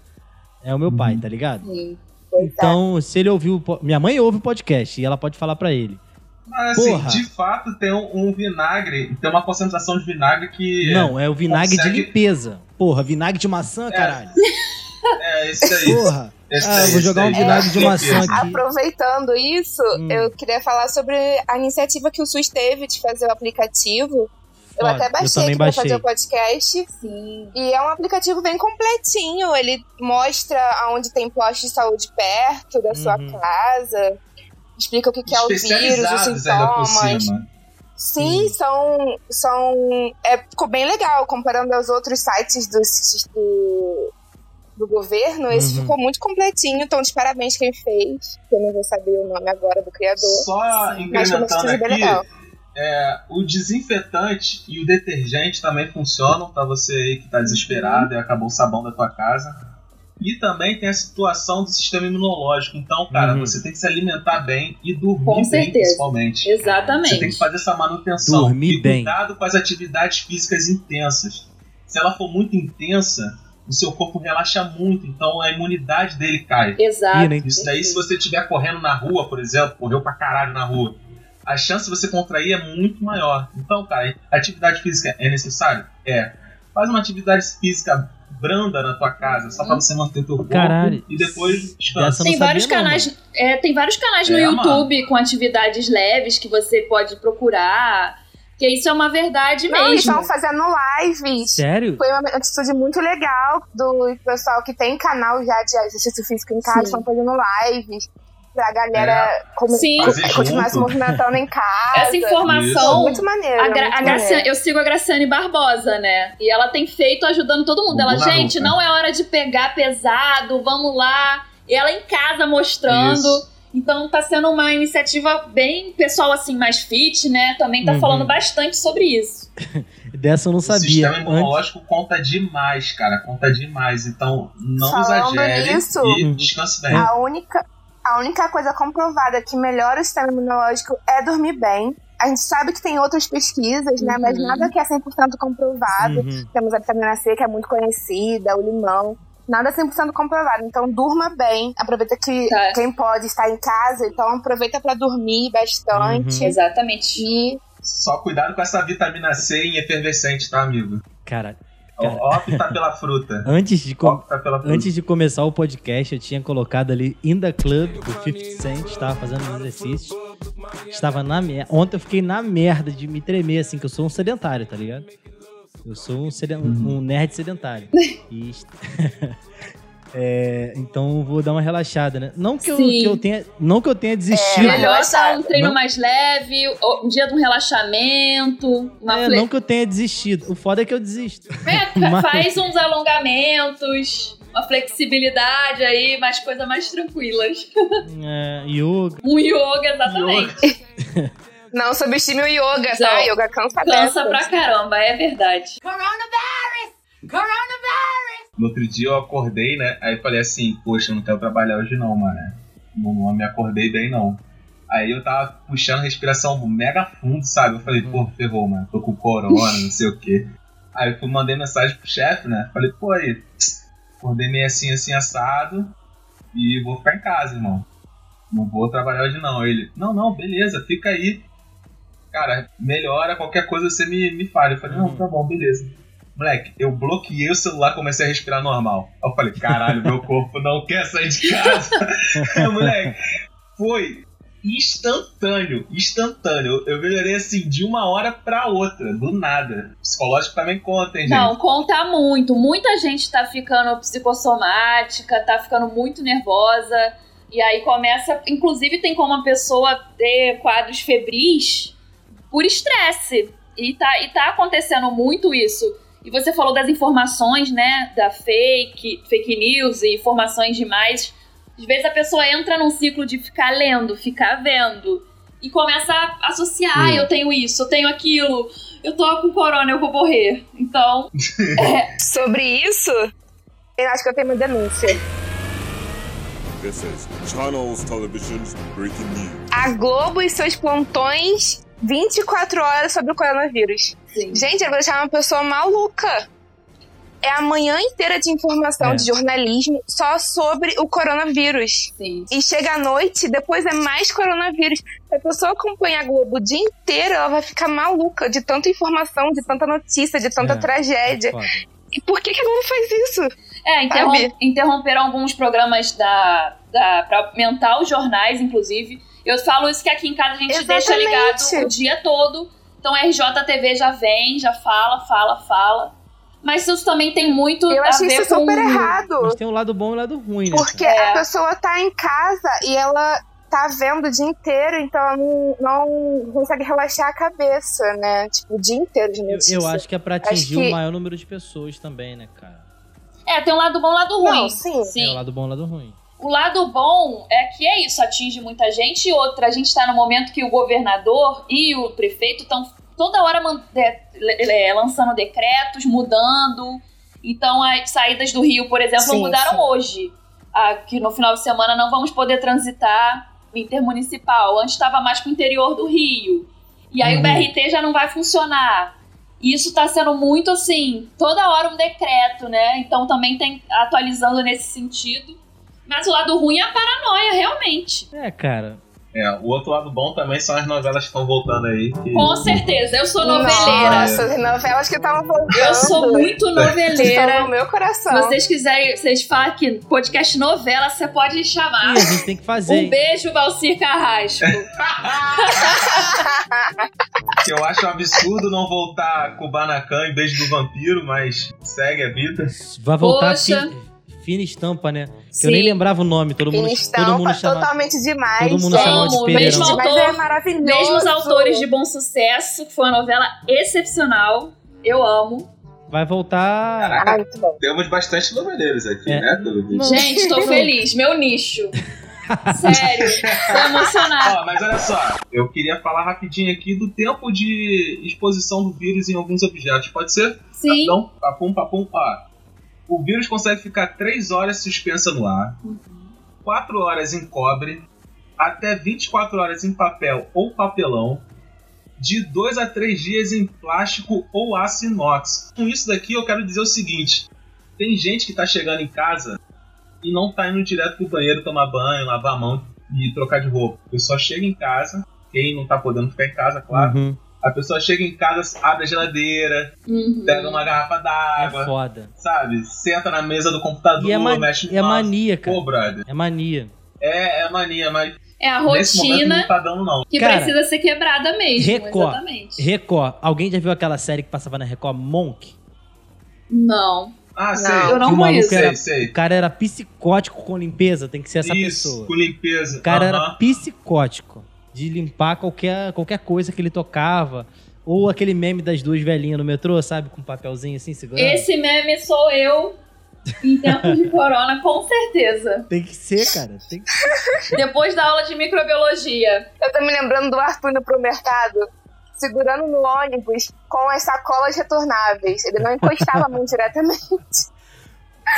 É o meu pai, tá ligado? Sim. É. Então, se ele ouviu... Minha mãe ouve o podcast e ela pode falar pra ele. Mas assim, Porra. de fato tem um, um vinagre, tem uma concentração de vinagre que. Não, é o vinagre consegue- de limpeza. Porra, vinagre de maçã, caralho. É, isso aí. Porra. Esse Ah, aí, eu vou jogar um vinagre de É, maçã limpeza. aqui. Aproveitando isso, Hum. eu queria falar sobre a iniciativa que o SUS teve de fazer o aplicativo. Eu até Eu baixei também aqui pra baixei. fazer o podcast. Sim. E é um aplicativo bem completinho. Ele mostra aonde tem posto de saúde perto da sua Uhum. casa. Explica o que, que é o vírus, os ainda por sintomas. Sim, são. são é, ficou bem legal comparando aos outros sites do, do, do governo. Esse Uhum. ficou muito completinho. Então, de parabéns quem fez. Que eu não vou saber o nome agora do criador. Só incrementando aqui, legal. é, o desinfetante e o detergente também funcionam pra você aí que tá desesperado e acabou o sabão da tua casa. E também tem a situação do sistema imunológico. Então, cara, Uhum. você tem que se alimentar bem e dormir Com bem, certeza. principalmente. Você tem Exatamente. que fazer essa manutenção. Dormir e bem. cuidado com as atividades físicas intensas. Se ela for muito intensa, o seu corpo relaxa muito, então a imunidade dele cai. Exato. Isso daí, se você estiver correndo na rua, por exemplo, correu pra caralho na rua, a chance de você contrair é muito maior. Então, cara, atividade física é necessário? É. Faz uma atividade física branda na tua casa, só pra você manter teu corpo Caralho. e depois descansa. Tem vários sabia não, canais, é, tem vários canais no É, YouTube com atividades leves que você pode procurar. Que isso é uma verdade Não, eles mesmo. estão fazendo lives. Sério? Foi uma atitude muito legal do pessoal que tem canal já de exercício físico em casa, estão fazendo lives pra galera como- Sim. co- Fazer continuar junto. se movimentando em casa. Essa informação. Muito maneiro. A Gra- muito a Graciane- maneiro. eu sigo a Graciane Barbosa, né? E ela tem feito ajudando todo mundo. Ela, gente, não é hora de pegar pesado, vamos lá. E ela em casa mostrando. Isso. Então tá sendo uma iniciativa bem pessoal, assim, mais fit, né? Também tá Uhum. falando bastante sobre isso. Dessa eu não O sabia. sistema Antes- imunológico conta demais, cara. Conta demais. Então, não Falando exagere nisso- e descanse bem. A única, a única coisa comprovada que melhora o sistema imunológico é dormir bem. A gente sabe que tem outras pesquisas, né? Mas Uhum. nada que é 100% comprovado. Uhum. Temos a vitamina C, que é muito conhecida, o limão. nada 100% comprovado. Então durma bem. Aproveita que Tá. quem pode estar em casa, então aproveita pra dormir bastante. Exatamente. E Só cuidado com essa vitamina C em efervescente, tá, amigo? Cara, Cara. Opta pela fruta. antes de, com- pela fruta. antes de começar o podcast, eu tinha colocado ali In The Club, do 50 Cent, estava fazendo os exercícios. Estava na merda. Ontem eu fiquei na merda de me tremer, assim, que eu sou um sedentário, tá ligado? Eu sou um, seden- um nerd sedentário. E É, então vou dar uma relaxada, né? Não que eu, que eu tenha, não que eu tenha desistido. É, Melhor tá um treino Não. mais leve, um dia de um relaxamento, uma É, fle- não que eu tenha desistido. O foda é que eu desisto. É, Mas- faz uns alongamentos, uma flexibilidade aí, mais coisas mais tranquilas. É, yoga. Um yoga, exatamente. não subestime o yoga, Não. tá? Yoga cansa Cansa pra caramba, é verdade. No outro dia eu acordei, né? Aí falei assim, poxa, eu não quero trabalhar hoje não, mano. Não, não me acordei bem, não. Aí eu tava puxando respiração mega fundo, sabe? Eu falei, pô, ferrou, mano. Tô com corona, não sei o quê. Aí eu fui, mandei mensagem pro chefe, né? Falei, pô, aí, acordei meio assim, assim, assado. E vou ficar em casa, irmão. Não vou trabalhar hoje não. Ele, não, não, beleza, fica aí. Cara, melhora, qualquer coisa você me, me fale. Eu falei, não, tá bom, beleza. Moleque, eu bloqueei o celular comecei a respirar normal. Eu falei, caralho, meu corpo não quer sair de casa. Moleque, foi instantâneo, instantâneo. Eu melhorei assim de uma hora pra outra, do nada. Psicológico também conta, hein, gente? Não, conta muito. Muita gente tá ficando psicossomática, tá ficando muito nervosa. E aí começa. Inclusive, tem como a pessoa ter quadros febris por estresse. E tá, e tá acontecendo muito isso. E você falou das informações, né? Da fake, fake news e informações demais. Às vezes a pessoa entra num ciclo de ficar lendo, ficar vendo. E começa a associar, ah, eu tenho isso, eu tenho aquilo, eu tô com corona, eu vou morrer. Então, Sobre isso, eu acho que eu tenho uma denúncia. This is Channels Television's breaking news. A Globo e seus plantões 24 horas sobre o coronavírus. Sim. Gente, eu vou deixar uma pessoa maluca. É a manhã inteira de informação É. de jornalismo só sobre o coronavírus. sim. E chega à noite, depois é mais coronavírus. Se a pessoa acompanha a Globo o dia inteiro, ela vai ficar maluca de tanta informação, de tanta notícia, de tanta É. tragédia. Foda. E por que, que a Globo faz isso? É, interrom Sabe? interromperam alguns programas da, da, pra aumentar os jornais, inclusive. Eu falo isso que aqui em casa a gente deixa Exatamente. ligado o dia todo. Então a RJTV já vem, já fala, fala, fala. Mas isso também tem muito Eu a acho ver isso com... super errado. Mas tem um lado bom e um lado ruim, né? Porque É. a pessoa tá em casa e ela tá vendo o dia inteiro, então ela não, não consegue relaxar a cabeça, né? Tipo, o dia inteiro de Eu, notícia. eu acho que é pra atingir que- o maior número de pessoas também, né, cara? É, tem um lado bom e um lado ruim. Não, sim. É o lado bom e o lado ruim. O lado bom é que é isso, atinge muita gente. E outra, a gente tá no momento que o governador e o prefeito estão toda hora é, lançando decretos, mudando. Então, as saídas do Rio, por exemplo, Sim, mudaram sim. hoje. Ah, que no final de semana não vamos poder transitar intermunicipal. Antes estava mais pro interior do Rio. E aí Uhum. o BRT já não vai funcionar. E Isso tá sendo muito assim, toda hora um decreto, né? Então também tem atualizando nesse sentido. Mas o lado ruim é a paranoia, realmente. É, cara. É, o outro lado bom também são as novelas que estão voltando aí. que- Com certeza, eu sou noveleira. Nossa, as novelas que estavam voltando. Eu sou muito Estão noveleira. no meu Se coração. vocês quiserem, vocês falam que podcast novela, você pode chamar. Ih, a gente tem que fazer. Um beijo, Valcir Carrasco. Que eu acho um absurdo não voltar Kubanacan em Beijo do Vampiro, mas segue a vida. Vai voltar Poxa. Fina estampa, né? Que Sim. eu nem lembrava o nome. Todo mundo, Fina todo mundo estampa, chama. totalmente demais. todo mundo gente. chamava de Amo, Pereirão. mesmo Mas autor, é maravilhoso. mesmos autores de Bom Sucesso, que foi uma novela excepcional. Eu amo. Vai voltar. Ah, muito bom. Temos bastante noveleiros aqui, É. né? Gente, tô feliz. Meu nicho. Sério, tô emocionada. Ó, mas olha só, eu queria falar rapidinho aqui do tempo de exposição do vírus em alguns objetos. Pode ser? Sim. Então, papum, papum, ó. O vírus consegue ficar 3 horas suspensa no ar, 4 horas em cobre, até 24 horas em papel ou papelão, de 2 a 3 dias em plástico ou aço inox. Com isso daqui eu quero dizer o seguinte: Tem gente que tá chegando em casa e não tá indo direto pro banheiro tomar banho, lavar a mão e trocar de roupa. A pessoa chega em casa, quem não tá podendo ficar em casa, claro. Uhum. A pessoa chega em casa, abre a geladeira, Uhum. pega uma garrafa É d'água, foda. sabe? Senta na mesa do computador, E é, mexe no é mouse. mania, cara. Pô, brother. É mania. É, é mania, mas É a nesse momento rotina não tá dando, não. que Cara, precisa ser quebrada mesmo. Record. Exatamente. Record. Alguém já viu aquela série que passava na Record, Monk? Não. Ah, sei. Eu não que o maluco conheço. era, Sei, sei. O cara era psicótico com limpeza, tem que ser essa Isso, pessoa. com limpeza. O cara era psicótico de limpar qualquer, qualquer coisa que ele tocava. Ou aquele meme das duas velhinhas no metrô, sabe? Com um papelzinho assim, segurando. Esse meme sou eu em tempos de corona, com certeza. Tem que ser, cara. Tem que... Depois da aula de microbiologia. Eu tô me lembrando do Arthur indo pro mercado, segurando no ônibus com as sacolas retornáveis. Ele não encostava a mão diretamente.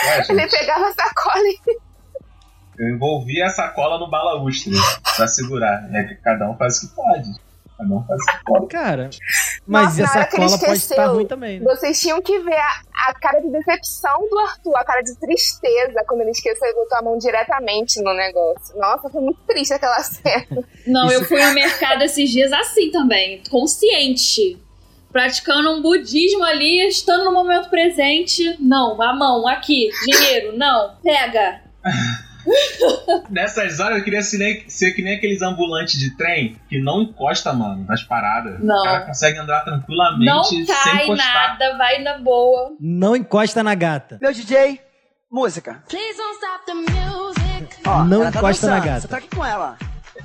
Ué, Ele pegava a sacola e eu envolvi a sacola no balaústre pra segurar. É que cada um faz o que pode. Cada um faz o que pode. Cara, mas Nossa, essa cola pode esqueceu, estar ruim também, né? Vocês tinham que ver a, a cara de decepção do Arthur, a cara de tristeza quando ele esqueceu e botou a mão diretamente no negócio. Nossa, foi muito triste aquela cena. Não, Isso- eu fui no mercado esses dias assim também, consciente. Praticando um budismo ali, estando no momento presente. Não, a mão, aqui, dinheiro, não, pega. Nessas horas eu queria ser, nem- ser que nem aqueles ambulantes de trem que não encosta, mano, nas paradas. Não. O cara consegue andar tranquilamente Não sem cai encostar. nada, vai na boa. Não encosta na gata. Meu DJ, música. Ó, Não ela tá encosta na dançando, gata. Você tá aqui com ela.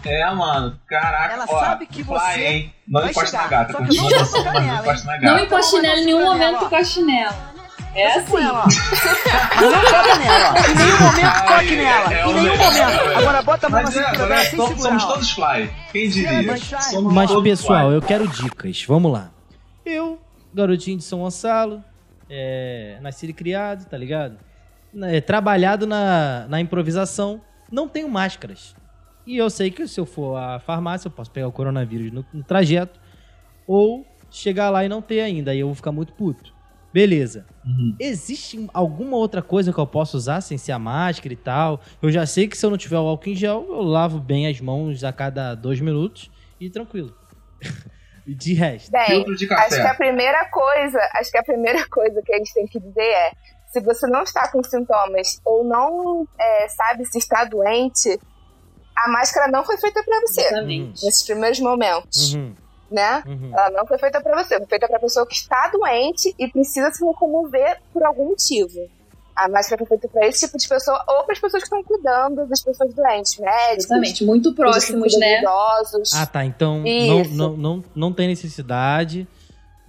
É, mano, caraca. Ela ó, sabe que fly, você hein? Não vai encosta na gata. Continua não vai dançando, não encosta na Não gata. encoste nela em nenhum momento com a chinela. É Você com assim. ela, ó. Não toca nela. Em nenhum momento toque nela. é Em nenhum momento. Agora bota a mão na cintura dela sem somos, segurar. somos ó. todos fly. Quem diria? Mas Mas, pessoal, fly. eu quero dicas. Vamos lá. Eu, garotinho de São Gonçalo, é, nascido e criado, tá ligado? É, trabalhado na, na improvisação, não tenho máscaras. E eu sei que se eu for à farmácia, eu posso pegar o coronavírus no, no trajeto, ou chegar lá e não ter ainda, aí eu vou ficar muito puto. Beleza. Uhum. Existe alguma outra coisa que eu possa usar sem ser a máscara e tal? Eu já sei que se eu não tiver o álcool em gel, eu lavo bem as mãos a cada dois minutos e tranquilo. De resto. Bem, Filtro de acho que a primeira coisa, acho que a primeira coisa que a gente tem que dizer é, se você não está com sintomas ou não é, sabe se está doente, a máscara não foi feita para você Exatamente. nesses primeiros momentos, Uhum, né? uhum. Ela não foi feita pra você, foi feita pra pessoa que está doente e precisa se locomover por algum motivo. A máscara foi feita pra esse tipo de pessoa ou para as pessoas que estão cuidando das pessoas doentes, médicos, Exatamente, muito próximos, né? idosos. Ah, tá. Então não, não, não, não tem necessidade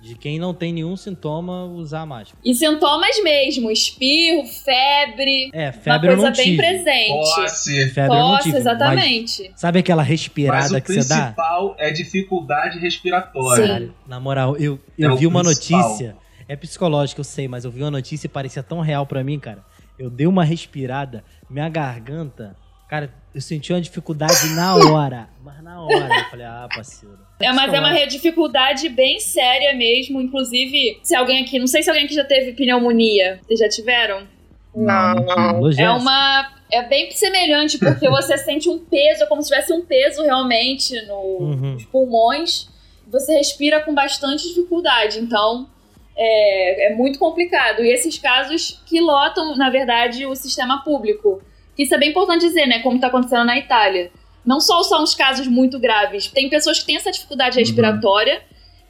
de quem não tem nenhum sintoma usar a máscara. E sintomas mesmo, espirro, febre, É, uma febre eu coisa não bem tive. presente. Tosse. Febre Tosse, tive. mas exatamente. sabe aquela Mas respirada o que você dá? principal é dificuldade respiratória. Sim. Cara, na moral, eu, É eu o vi uma principal. notícia. É psicológico, eu sei, mas eu vi uma notícia e parecia tão real pra mim, cara. Eu dei uma respirada, minha garganta. Cara, eu senti uma dificuldade na hora. Mas na hora. Eu falei, ah, parceiro. É, mas é uma dificuldade bem séria mesmo. Inclusive, se alguém aqui, não sei se alguém aqui já teve pneumonia. Vocês já tiveram? Não, não. É uma. É bem semelhante, porque você sente um peso, é como se tivesse um peso realmente no, Uhum. nos pulmões. Você respira com bastante dificuldade. Então, é, é muito complicado. E esses casos que lotam, na verdade, o sistema público. Isso é bem importante dizer, né? Como está acontecendo na Itália. Não só são os casos muito graves. Tem pessoas que têm essa dificuldade respiratória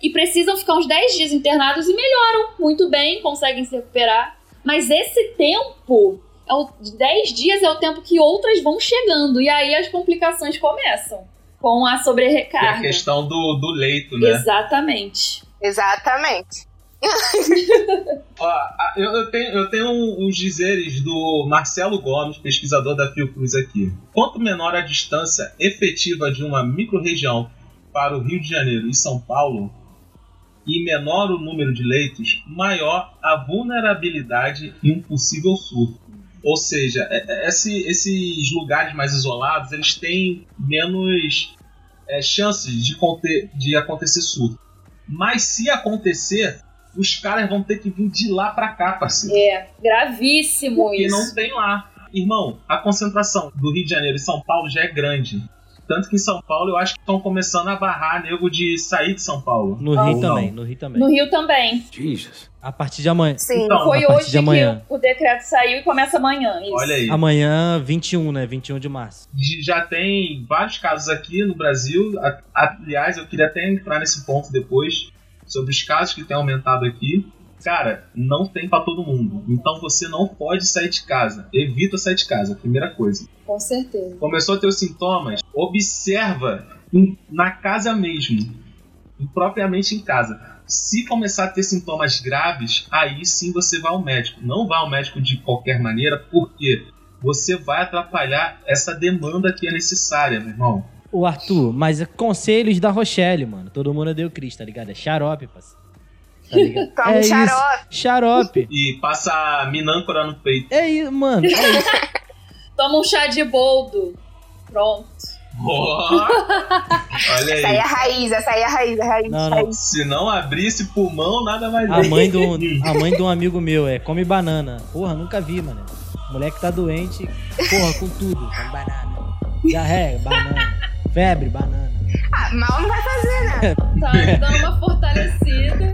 e precisam ficar uns 10 dias internados e melhoram muito bem, conseguem se recuperar. Mas esse tempo, é o, de 10 dias é o tempo que outras vão chegando. E aí as complicações começam. Com a Que é a sobrecarga. questão do, do leito, né? Exatamente. Exatamente. Eu, eu tenho, eu tenho uns dizeres do Marcelo Gomes, pesquisador da Fiocruz aqui. Quanto menor a distância efetiva de uma microrregião para o Rio de Janeiro e São Paulo, e menor o número de leitos, maior a vulnerabilidade em um possível surto. Ou seja, é- é- esse- esses lugares mais isolados, eles têm menos é, chances de, conter- de acontecer surto. Mas se acontecer, os caras vão ter que vir de lá pra cá, parceiro. É, gravíssimo Porque isso. não tem lá. Irmão, a concentração do Rio de Janeiro e São Paulo já é grande. Tanto que em São Paulo eu acho que estão começando a barrar nego de sair de São Paulo. No Rio Ou também, não. no Rio também. No Rio também. A partir de amanhã. Sim. Então, Foi a partir hoje de amanhã. que o decreto saiu e começa amanhã. Isso. Olha aí. Amanhã, 21, né? 21 de março. Já tem vários casos aqui no Brasil. Aliás, eu queria até entrar nesse ponto depois sobre os casos que têm aumentado aqui. Cara, não tem pra todo mundo. Então você não pode sair de casa. Evita sair de casa, primeira coisa. Com certeza. Começou a ter os sintomas, observa em- na casa mesmo, propriamente em casa. Se começar a ter sintomas graves, aí sim você vai ao médico. Não vá ao médico de qualquer maneira, porque você vai atrapalhar essa demanda que é necessária, meu irmão. O Arthur, mas é conselhos da Rochelle, mano. Todo mundo deu Cris, tá ligado? É xarope, parceiro. Tá ligado? Toma é xarope. Isso. Xarope. E passa minâncora no peito. É isso, mano. É isso. Toma um chá de boldo. Pronto. Ó, Olha Essa aí é a aí. raiz, essa aí é a raiz, a raiz. Não, não. raiz. Se não abrisse pulmão, nada mais A é. mãe, do, a mãe de um amigo meu é come banana. Porra, nunca vi, mano. Moleque tá doente, porra, com tudo. Come banana. Diarreia, banana. Febre, banana. Ah, mal não vai fazer, né? Tá dando uma fortalecida.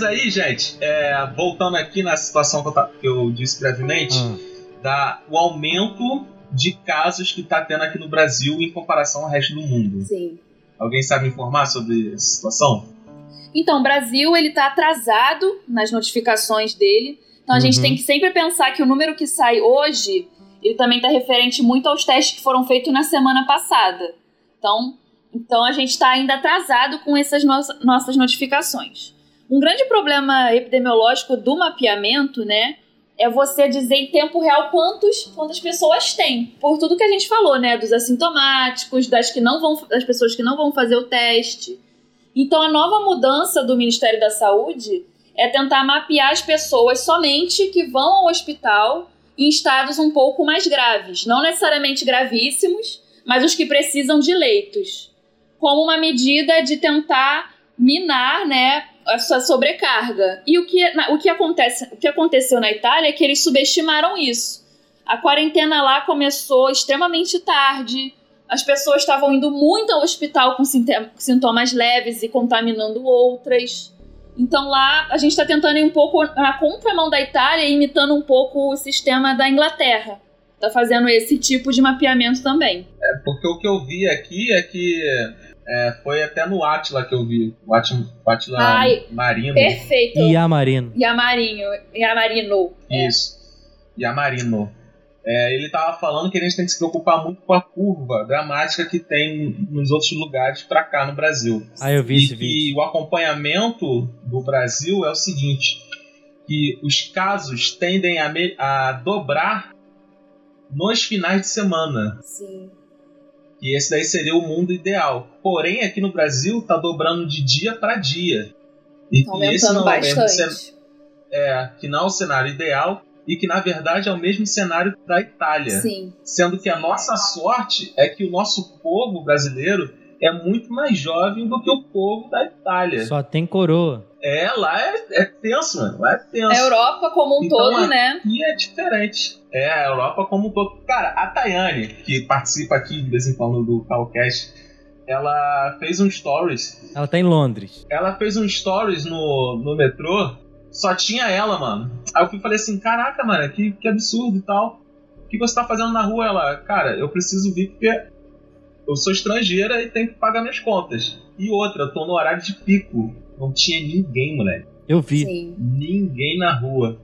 Mas aí, gente, é, voltando aqui na situação que eu, que eu disse brevemente, Ah. da, o aumento de casos que está tendo aqui no Brasil em comparação ao resto do mundo. Sim. Alguém sabe informar sobre essa situação? Então, o Brasil, ele tá atrasado nas notificações dele. Então, a gente Uhum. tem que sempre pensar que o número que sai hoje, ele também tá referente muito aos testes que foram feitos na semana passada. Então, então a gente está ainda atrasado com essas nossa- nossas notificações. Um grande problema epidemiológico do mapeamento, né, é você dizer em tempo real quantos, quantas pessoas tem. Por tudo que a gente falou, né, dos assintomáticos, das que não vão, das pessoas que não vão fazer o teste. Então, a nova mudança do Ministério da Saúde é tentar mapear as pessoas somente que vão ao hospital em estados um pouco mais graves, não necessariamente gravíssimos, mas os que precisam de leitos, como uma medida de tentar minar, né, a sua sobrecarga. E o que, na- o que acontece, o que aconteceu na Itália é que eles subestimaram isso. A quarentena lá começou extremamente tarde. As pessoas estavam indo muito ao hospital com sintomas leves e contaminando outras. Então lá a gente está tentando ir um pouco na contramão da Itália, imitando um pouco o sistema da Inglaterra. Tá fazendo esse tipo de mapeamento também. É porque o que eu vi aqui é que é, foi até no Atila que eu vi. O Atila, o Atila Ai, Marino. Perfeito. E a Marino. Yamarinho, Yamarino. É. Isso. Yamarino. É, ele tava falando que a gente tem que se preocupar muito com a curva dramática que tem nos outros lugares pra cá no Brasil. Ah, eu vi e esse que vídeo. o acompanhamento do Brasil é o seguinte: que os casos tendem a, me- a dobrar nos finais de semana. Sim. E esse daí seria o mundo ideal. Porém, aqui no Brasil tá dobrando de dia para dia. E Tá que esse não é o mesmo bastante. cen- é, que não é o cenário ideal e que na verdade é o mesmo cenário da Itália. Sim. Sendo que a nossa sorte é que o nosso povo brasileiro é muito mais jovem do que o povo da Itália. Só tem coroa. É, lá é, é tenso, mano. Lá é tenso. A Europa como um Então, todo, aqui né? é diferente. É, a Europa como um todo. Cara, a Tayane, que participa aqui de vez em quando do Calcast, ela fez um stories. Ela tá em Londres. Ela fez um stories no, no metrô, só tinha ela, mano. Aí eu fui falei assim: caraca, mano, que, que absurdo e tal. O que você tá fazendo na rua? Ela, cara, eu preciso vir porque eu sou estrangeira e tenho que pagar minhas contas. E outra, eu tô no horário de pico. Não tinha ninguém, moleque. Eu vi. Sim. Ninguém na rua.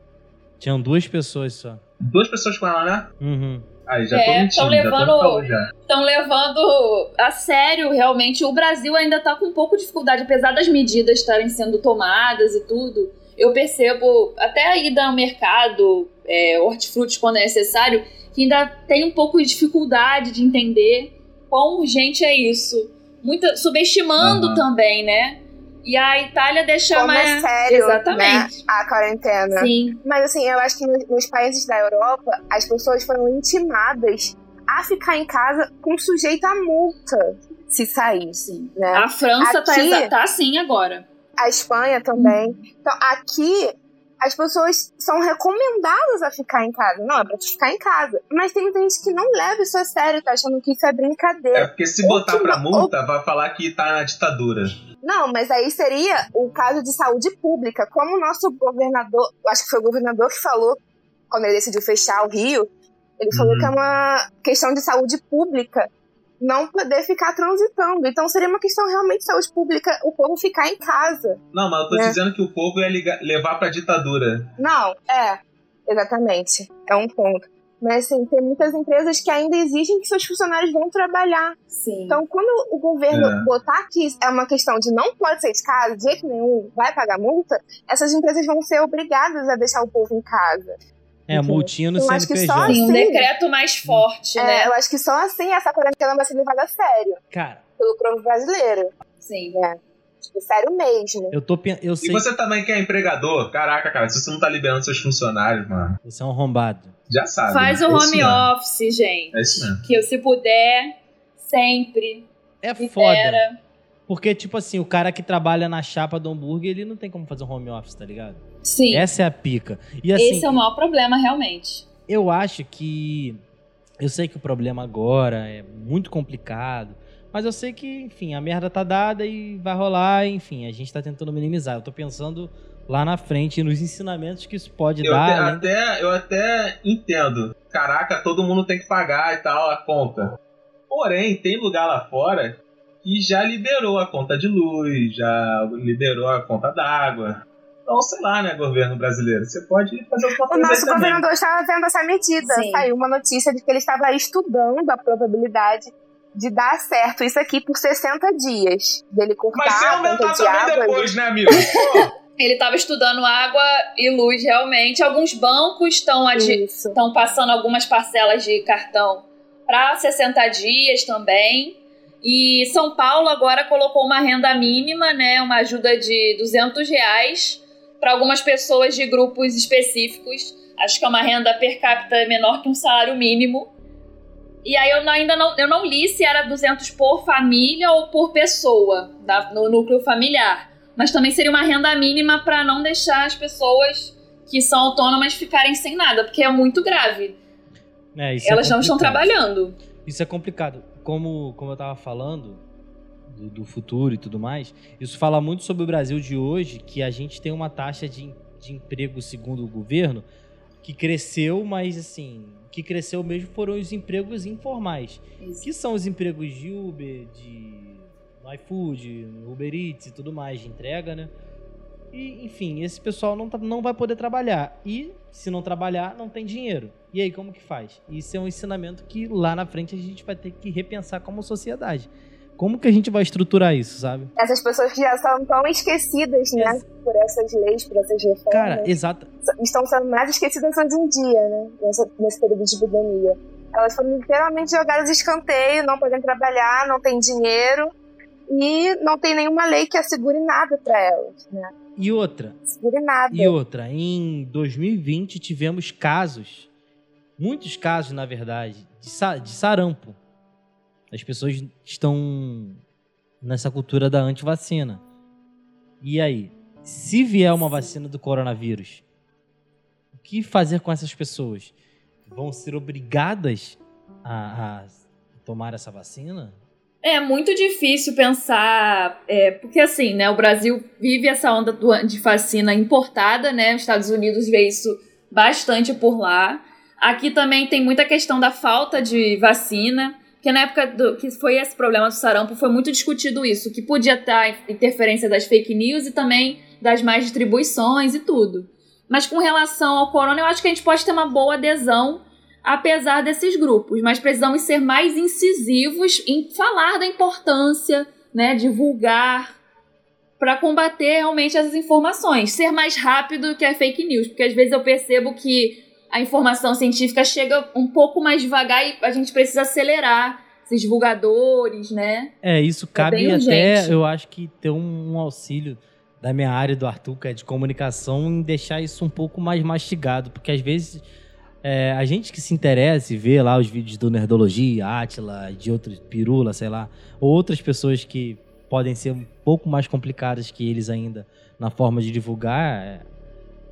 Tinham duas pessoas só. Duas pessoas com ela, né? Uhum. Aí, já É, tô tão mentindo, levando- estão levando a sério realmente. O Brasil ainda está com um pouco de dificuldade, apesar das medidas estarem sendo tomadas e tudo. Eu percebo, até a ida ao mercado, é, hortifruti quando é necessário, que ainda tem um pouco de dificuldade de entender quão urgente é isso. Muita, subestimando Aham. também, né? E a Itália deixa Como mais. é sério, Exatamente. né, a quarentena. Sim. Mas assim, eu acho que no- nos países da Europa, as pessoas foram intimadas a ficar em casa com sujeito a multa se sair, Sim. né? A França tá, Aqui- exa- tá assim agora. A Espanha também. Então, aqui as pessoas são recomendadas a ficar em casa. Não, é pra tu ficar em casa. Mas tem gente que não leva isso a sério, tá achando que isso é É brincadeira. porque se botar pra Última- multa, vai falar que tá na ditadura. Não, mas aí seria o caso de saúde pública. Como o nosso governador, acho que foi o governador que falou, quando ele decidiu fechar o Rio, ele falou Uhum. que é uma questão de saúde pública não poder ficar transitando. Então seria uma questão realmente de saúde pública o povo ficar em casa. Não, mas eu tô É. dizendo que o povo ia ligar- levar pra ditadura. Não, é, exatamente. É um ponto. Mas assim, tem muitas empresas que ainda exigem que seus funcionários vão trabalhar. Sim. Então, quando o governo É. botar que é uma questão de não pode sair de casa, de jeito nenhum, vai pagar multa, essas empresas vão ser obrigadas a deixar o povo em casa. É, multinha no Eu acho que só CNPJ. Sim, um decreto mais forte, É, né? eu acho que só assim essa quarentena vai ser levada a sério Cara, pelo povo brasileiro. Sim. Tipo, sério mesmo. eu tô eu E sei você também que é empregador, caraca, cara, se você não tá liberando seus funcionários, mano, você é um arrombado. já sabe. Faz né? o É isso home mesmo. office, gente. É isso mesmo. Que eu, se puder, sempre. É me foda. Porque, tipo assim, o cara que trabalha na chapa do hambúrguer, ele não tem como fazer um home office, tá ligado? Sim. Essa é a pica. E assim, Esse é o maior problema, realmente. eu acho que. Eu sei que o problema agora é muito complicado. Mas eu sei que, enfim, a merda tá dada e vai rolar, enfim, a gente tá tentando minimizar. Eu tô pensando lá na frente nos ensinamentos que isso pode Eu dar. até, além- até- eu até entendo. Caraca, todo mundo tem que pagar e tal a conta. Porém, tem lugar lá fora que já liberou a conta de luz, já liberou a conta d'água. Então, sei lá, né, governo brasileiro? Você pode fazer alguma O coisa aí nosso governador estava vendo essa medida. Sim. Saiu uma notícia de que ele estava estudando a probabilidade de dar certo isso aqui por 60 dias. Dele cortar Mas conta aumentar de também água. depois, né, amigo? Ele estava estudando água e luz, realmente. Alguns bancos estão adi- estão passando algumas parcelas de cartão para 60 dias também. E São Paulo agora colocou uma renda mínima, né, uma ajuda de 200 reais para algumas pessoas de grupos específicos. Acho que é uma renda per capita menor que um salário mínimo. E aí eu não- ainda não, eu não li se era 200 por família ou por pessoa da- no núcleo familiar. Mas também seria uma renda mínima para não deixar as pessoas que são autônomas ficarem sem nada, porque é muito grave. É, é Elas não estão trabalhando. Isso é complicado. Como, como eu tava falando do, do futuro e tudo mais, isso fala muito sobre o Brasil de hoje, que a gente tem uma taxa de, de emprego, segundo o governo, que cresceu, mas assim, que cresceu mesmo foram os empregos informais. Que são os empregos de Uber, de iFood, Uber Eats e tudo mais, de entrega, né? E, enfim, esse pessoal não, tá- não vai poder trabalhar. E, se não trabalhar, não tem dinheiro. E aí, como que faz? Isso é um ensinamento que lá na frente a gente vai ter que repensar como sociedade. Como que a gente vai estruturar isso, sabe? Essas pessoas que já são tão esquecidas, né? Por essas leis, por essas reformas. Cara, exato. estão sendo mais esquecidas hoje em dia, né? Nessa, nesse período de epidemia. Elas foram literalmente jogadas de escanteio, não podem trabalhar, não têm dinheiro e não tem nenhuma lei que assegure nada para elas, né? E outra, Assegure nada. E outra, em 2020 tivemos casos, muitos casos, na verdade, de, de sarampo. As pessoas estão nessa cultura da antivacina. E aí, se vier uma vacina do coronavírus, o que fazer com essas pessoas? Vão ser obrigadas a, a tomar essa vacina? É muito difícil pensar, é, porque assim, né, o Brasil vive essa onda de vacina importada, né? Os Estados Unidos vê isso bastante por lá. Aqui também tem muita questão da falta de vacina, que na época do, que foi esse problema do sarampo foi muito discutido isso, que podia estar interferência das fake news e também das mais distribuições e tudo. Mas com relação ao corona, eu acho que a gente pode ter uma boa adesão apesar desses grupos, mas precisamos ser mais incisivos em falar da importância, né, divulgar para combater realmente essas informações, ser mais rápido que a fake news, porque às vezes eu percebo que a informação científica chega um pouco mais devagar e a gente precisa acelerar esses divulgadores, né? É, isso cabe bem até, eu acho que ter um, um auxílio da minha área do Arthur, que é de comunicação, em deixar isso um pouco mais mastigado, porque às vezes é, a gente que se interessa e vê lá os vídeos do Nerdologia, Atila, de outros, Pirula, sei lá, ou outras pessoas que podem ser um pouco mais complicadas que eles ainda na forma de divulgar, é,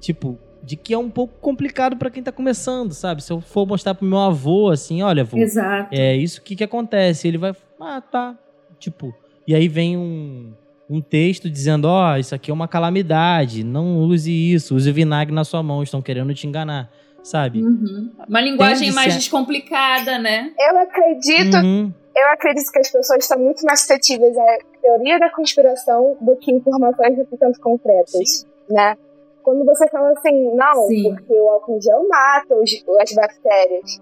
tipo, de que é um pouco complicado pra quem tá começando, sabe? Se eu for mostrar pro meu avô, assim, olha, avô, Exato. é isso que que acontece. Ele vai, ah, tá. Tipo, e aí vem um, um texto dizendo, ó, isso aqui é uma calamidade, não use isso, use vinagre na sua mão, estão querendo te enganar, sabe? Uhum. Uma linguagem de mais ser- descomplicada, né? Eu acredito, Uhum. eu acredito que as pessoas estão muito mais suscetíveis à teoria da conspiração do que informações um tanto concretas, né? Quando você fala assim, não, Sim. porque o álcool em gel mata os, as bactérias.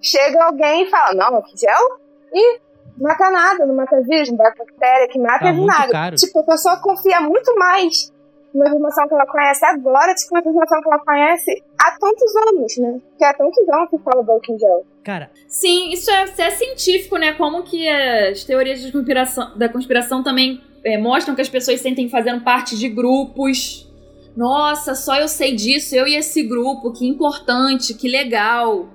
Chega alguém e fala, não, álcool em gel? Ih, não mata nada, não mata vírus, não mata bactéria, que mata Tá é vinagre. Tipo, a pessoa confia muito mais numa informação que ela conhece agora do que uma informação que ela conhece há tantos anos, né? Que há tantos anos que fala do álcool em gel. Cara, Sim, isso é, isso é científico, né? Como que as teorias de conspiração, da conspiração também é, mostram que as pessoas se sentem fazendo parte de grupos. Nossa, só eu sei disso, eu e esse grupo, que importante, que legal.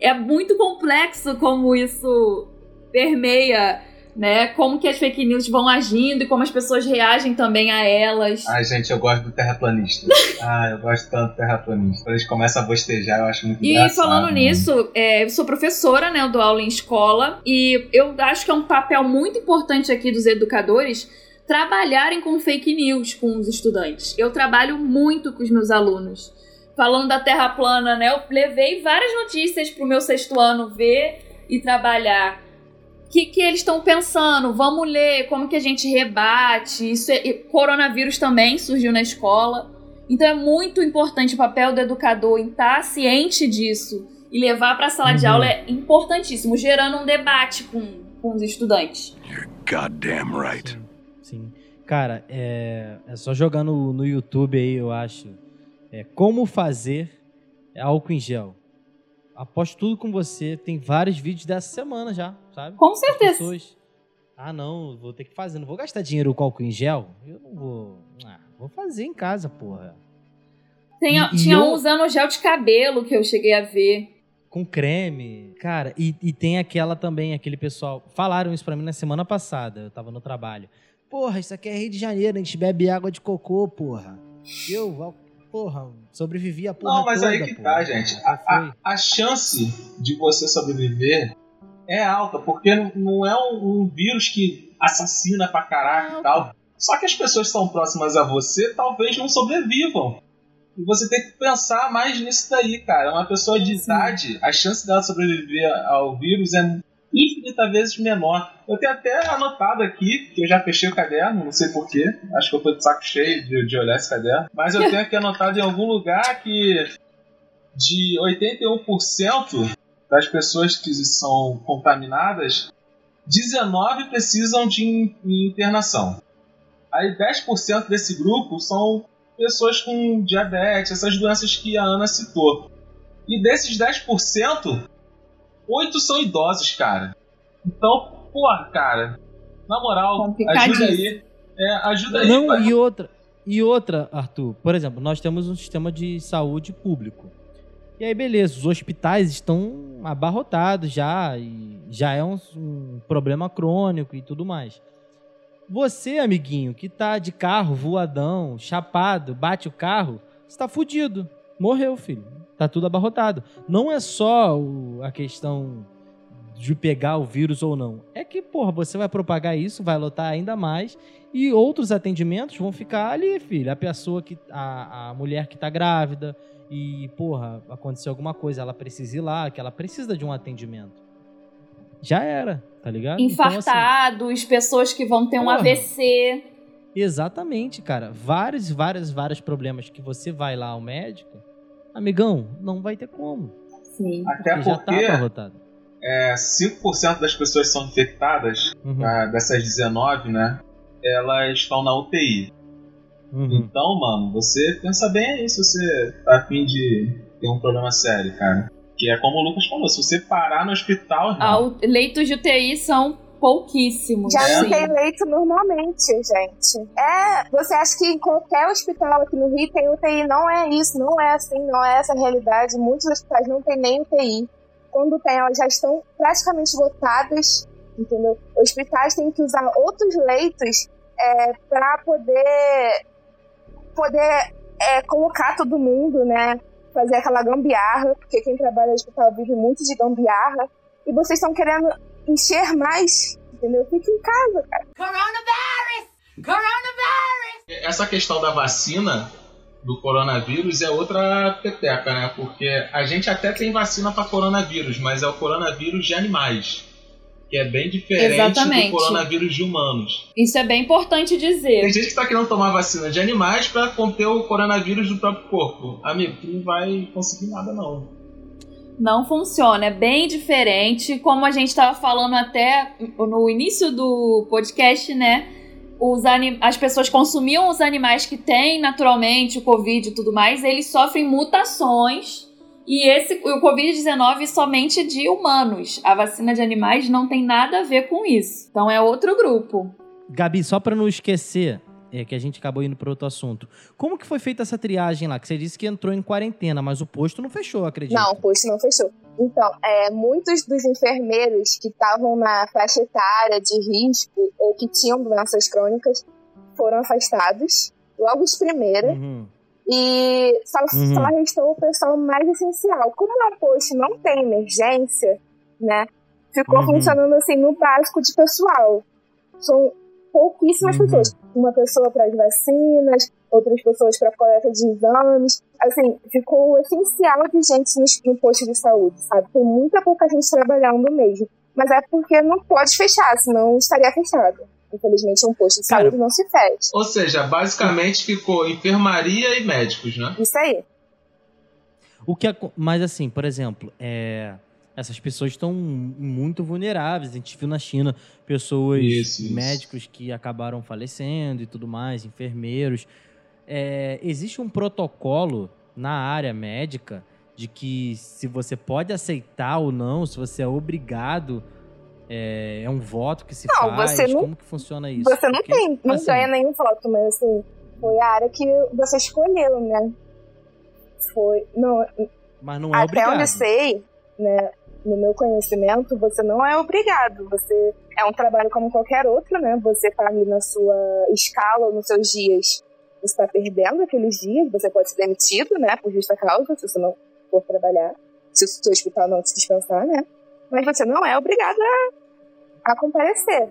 É muito complexo como isso permeia, né? Como que as fake news vão agindo e como as pessoas reagem também a elas. Ai, gente, eu gosto do terraplanista. ah, eu gosto tanto do terraplanista. Quando eles começam a bostejar, eu acho muito E falando né? nisso, é, eu sou professora, né? Eu dou aula em escola. E eu acho que é um papel muito importante aqui dos educadores trabalharem com fake news com os estudantes. Eu trabalho muito com os meus alunos. Falando da Terra plana, né? Eu levei várias notícias pro meu sexto ano ver e trabalhar. O que, que eles estão pensando? Vamos ler como que a gente rebate. Isso é, coronavírus também surgiu na escola. Então é muito importante o papel do educador em estar ciente disso e levar para a sala de Uhum. aula é importantíssimo, gerando um debate com, com os estudantes. Goddamn right. Cara, é, é só jogar no, no YouTube aí, eu acho. É, como fazer álcool em gel. Aposto tudo com você. Tem vários vídeos dessa semana já, sabe? Com certeza. pessoas, ah, não, vou ter que fazer. Não vou gastar dinheiro com álcool em gel. Eu não vou. Ah, vou fazer em casa, porra. Tem, E- e tinha eu- um usando gel de cabelo que eu cheguei a ver. Com creme. Cara, e, e tem aquela também, aquele pessoal. Falaram isso pra mim na semana passada. Eu tava no trabalho. Porra, isso aqui é Rio de Janeiro, a gente bebe água de cocô, porra. Eu, porra, sobrevivi a porra Não, mas toda, aí que porra. tá, gente. A, a- a chance de você sobreviver é alta, porque não- é um, um vírus que assassina pra caraca e tal. Só que as pessoas que são próximas a você talvez não sobrevivam. E você tem que pensar mais nisso daí, cara. Uma pessoa de idade, a chance dela sobreviver ao vírus é infinita vezes menor. Eu tenho até anotado aqui, que eu já fechei o caderno, não sei porquê. Acho que eu tô de saco cheio de, de olhar esse caderno. Mas eu tenho aqui anotado em algum lugar que de 81% das pessoas que são contaminadas, 19 precisam de in- internação. Aí 10% desse grupo são pessoas com diabetes, essas doenças que a Ana citou. E desses 10%, 8 são idosos, cara. Então, porra, cara, na moral, ajuda aí. É, ajuda aí. Não, pai. e outra, e outra, Arthur, por exemplo, nós temos um sistema de saúde público. E aí, beleza, os hospitais estão abarrotados já, e já é um, um problema crônico e tudo mais. Você, amiguinho, que tá de carro, voadão, chapado, bate o carro, você tá fudido. Morreu, filho. Tá tudo abarrotado. Não é só o- a questão de pegar o vírus ou não. É que, porra, você vai propagar isso, vai lotar ainda mais e outros atendimentos vão ficar ali, filho. A pessoa que. A, a mulher que tá grávida e, porra, aconteceu alguma coisa, ela precisa ir lá, que ela precisa de um atendimento. Já era, tá ligado? Então, assim, Infartados, pessoas que vão ter um Porra. AVC. exatamente, cara. Vários, vários, vários problemas que você vai lá ao médico, amigão, não vai ter como. Sim. Até que já tá porque abarrotado. É, 5% das pessoas que são infectadas, Uhum. ah, dessas 19, né? Elas estão na UTI. Uhum. Então, mano, você pensa bem aí se você tá afim de ter um problema sério, cara. Que é como o Lucas falou, se você parar no hospital, irmão, Ah, leitos de UTI são pouquíssimos. Já É. não tem leito normalmente, gente. É, você acha que em qualquer hospital aqui no Rio tem UTI? Não é isso, não é assim, não é essa a realidade. Muitos hospitais não tem nem UTI. Quando tem, elas já estão praticamente lotadas, entendeu? Hospitais têm que usar outros leitos é, para poder poder é, colocar todo mundo, né? Fazer aquela gambiarra, porque quem trabalha no hospital vive muito de gambiarra. E vocês estão querendo encher mais, entendeu? Fique em casa, cara. essa questão da vacina do coronavírus é outra peteca, né? Porque a gente até tem vacina para coronavírus, mas é o coronavírus de animais. Que é bem diferente Exatamente. do coronavírus de humanos. Isso é bem importante dizer. Tem gente que tá querendo tomar vacina de animais para conter o coronavírus do próprio corpo. Amigo, tu não vai conseguir nada, não. Não funciona, é bem diferente. Como a gente estava falando até no início do podcast, né? Os anim... As pessoas consumiam os animais que têm naturalmente o Covid e tudo mais, eles sofrem mutações. E esse, o Covid-19 somente de humanos. A vacina de animais não tem nada a ver com isso. Então é outro grupo. Gabi, só pra não esquecer, é que a gente acabou indo para outro assunto. Como que foi feita essa triagem lá? Que você disse que entrou em quarentena, mas o posto não fechou, acredito. Não, o posto não fechou. Então, é, muitos dos enfermeiros que estavam na faixa etária de risco ou que tinham doenças crônicas foram afastados logo de primeira. Uhum. E só, Uhum. só restou o pessoal mais essencial. Como no posto não tem emergência, né? Ficou Uhum. funcionando assim no básico de pessoal. São pouquíssimas Uhum. pessoas. Uma pessoa para as vacinas, outras pessoas para coleta de exames. Assim, ficou o essencial de gente no, no posto de saúde, sabe? Tem muita pouca gente trabalhando mesmo. Mas é porque não pode fechar, senão estaria fechado. Infelizmente, um posto de Cara, saúde não se fecha. Ou seja, basicamente ficou enfermaria e médicos, né? Isso aí. O que aco- mas assim, por exemplo, é, essas pessoas estão muito vulneráveis. A gente viu na China pessoas, Isso, isso. médicos que acabaram falecendo e tudo mais, enfermeiros. É, existe um protocolo na área médica de que se você pode aceitar ou não, se você é obrigado, é, é um voto que se Não, faz. você não- Como que funciona isso? Você não Porque, tem, não assim, ganha nenhum voto, mas assim, foi a área que você escolheu, né? Foi. Não, Mas não é até obrigado. onde eu sei, né? No meu conhecimento, você não é obrigado. Você é um trabalho como qualquer outro, né? Você tá ali na sua escala ou nos seus dias. Você está perdendo aqueles dias, você pode ser demitido, né? Por justa causa, se você não for trabalhar. Se o seu hospital não te dispensar, né? Mas você não é obrigado a, a comparecer.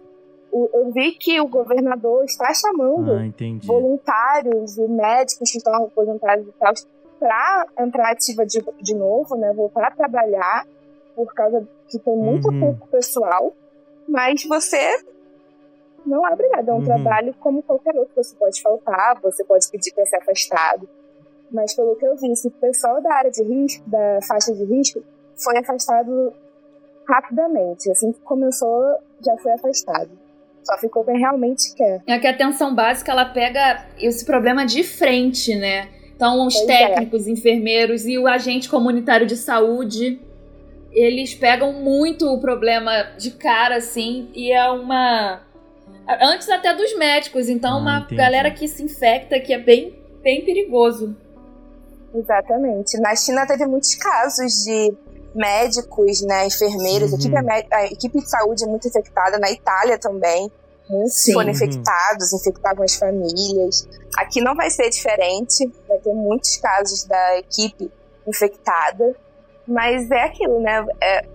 O- eu vi que o governador está chamando Ah, voluntários e médicos que estão aposentados e tal para entrar ativa de, de novo, né? Voltar a trabalhar por causa que tem muito Uhum. pouco pessoal, mas você não é obrigado, é um Uhum. trabalho como qualquer outro. Você pode faltar, você pode pedir para ser afastado, mas pelo que eu vi, esse pessoal da área de risco, da faixa de risco, foi afastado rapidamente. Assim que começou, já foi afastado. Só ficou quem realmente quer. É que a atenção básica ela pega esse problema de frente, né? Então, os Pois é. técnicos, enfermeiros e o agente comunitário de saúde, eles pegam muito o problema de cara, assim, e é uma. Antes até dos médicos, então, Ah, uma entendi. galera que se infecta, que é bem, bem perigoso. Exatamente. Na China teve muitos casos de médicos, né, enfermeiros, Uhum. equipe, mé- a equipe de saúde muito infectada. Na Itália também, muitos Sim. foram Uhum. infectados, infectavam as famílias. Aqui não vai ser diferente, vai ter muitos casos da equipe infectada, mas é aquilo, né? É,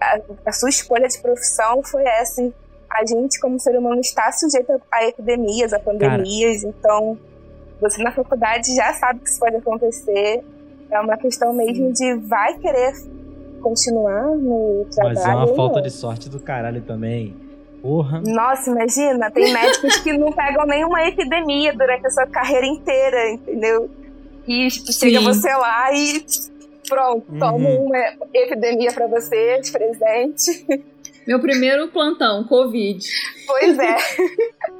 a, a sua escolha de profissão foi essa. A gente, como ser humano, está sujeito a, epidemias, a pandemias, então você na faculdade já sabe que isso pode acontecer. É uma questão mesmo de vai querer continuar no trabalho. Mas é uma falta de sorte do caralho também. Porra. Nossa, imagina, tem médicos que não pegam nenhuma epidemia durante a sua carreira inteira, entendeu? E tipo, chega Sim. você lá e Pronto, toma Uhum. uma epidemia pra você de presente. Meu primeiro plantão, Covid. Pois é.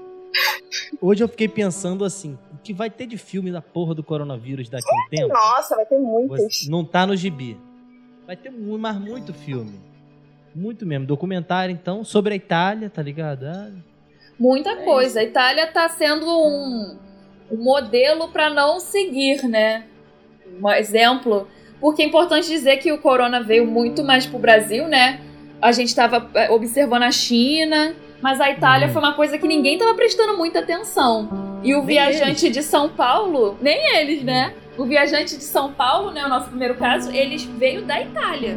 Hoje eu fiquei pensando assim, o que vai ter de filme da porra do coronavírus daqui a um tempo? Nossa, vai ter muitos. Não tá no gibi. Vai ter mu- mas muito filme. Muito mesmo. Documentário, então, sobre a Itália, tá ligado? Ah, Muita coisa. A Itália tá sendo um, um modelo para não seguir, né? Um exemplo. Porque é importante dizer que o corona veio muito mais pro Brasil, né? A gente tava é, observando a China, mas a Itália Uhum. foi uma coisa que ninguém tava prestando muita atenção. E o Nem viajante de São Paulo, nem eles, né? O viajante de São Paulo, né, o nosso primeiro caso, eles veio da Itália.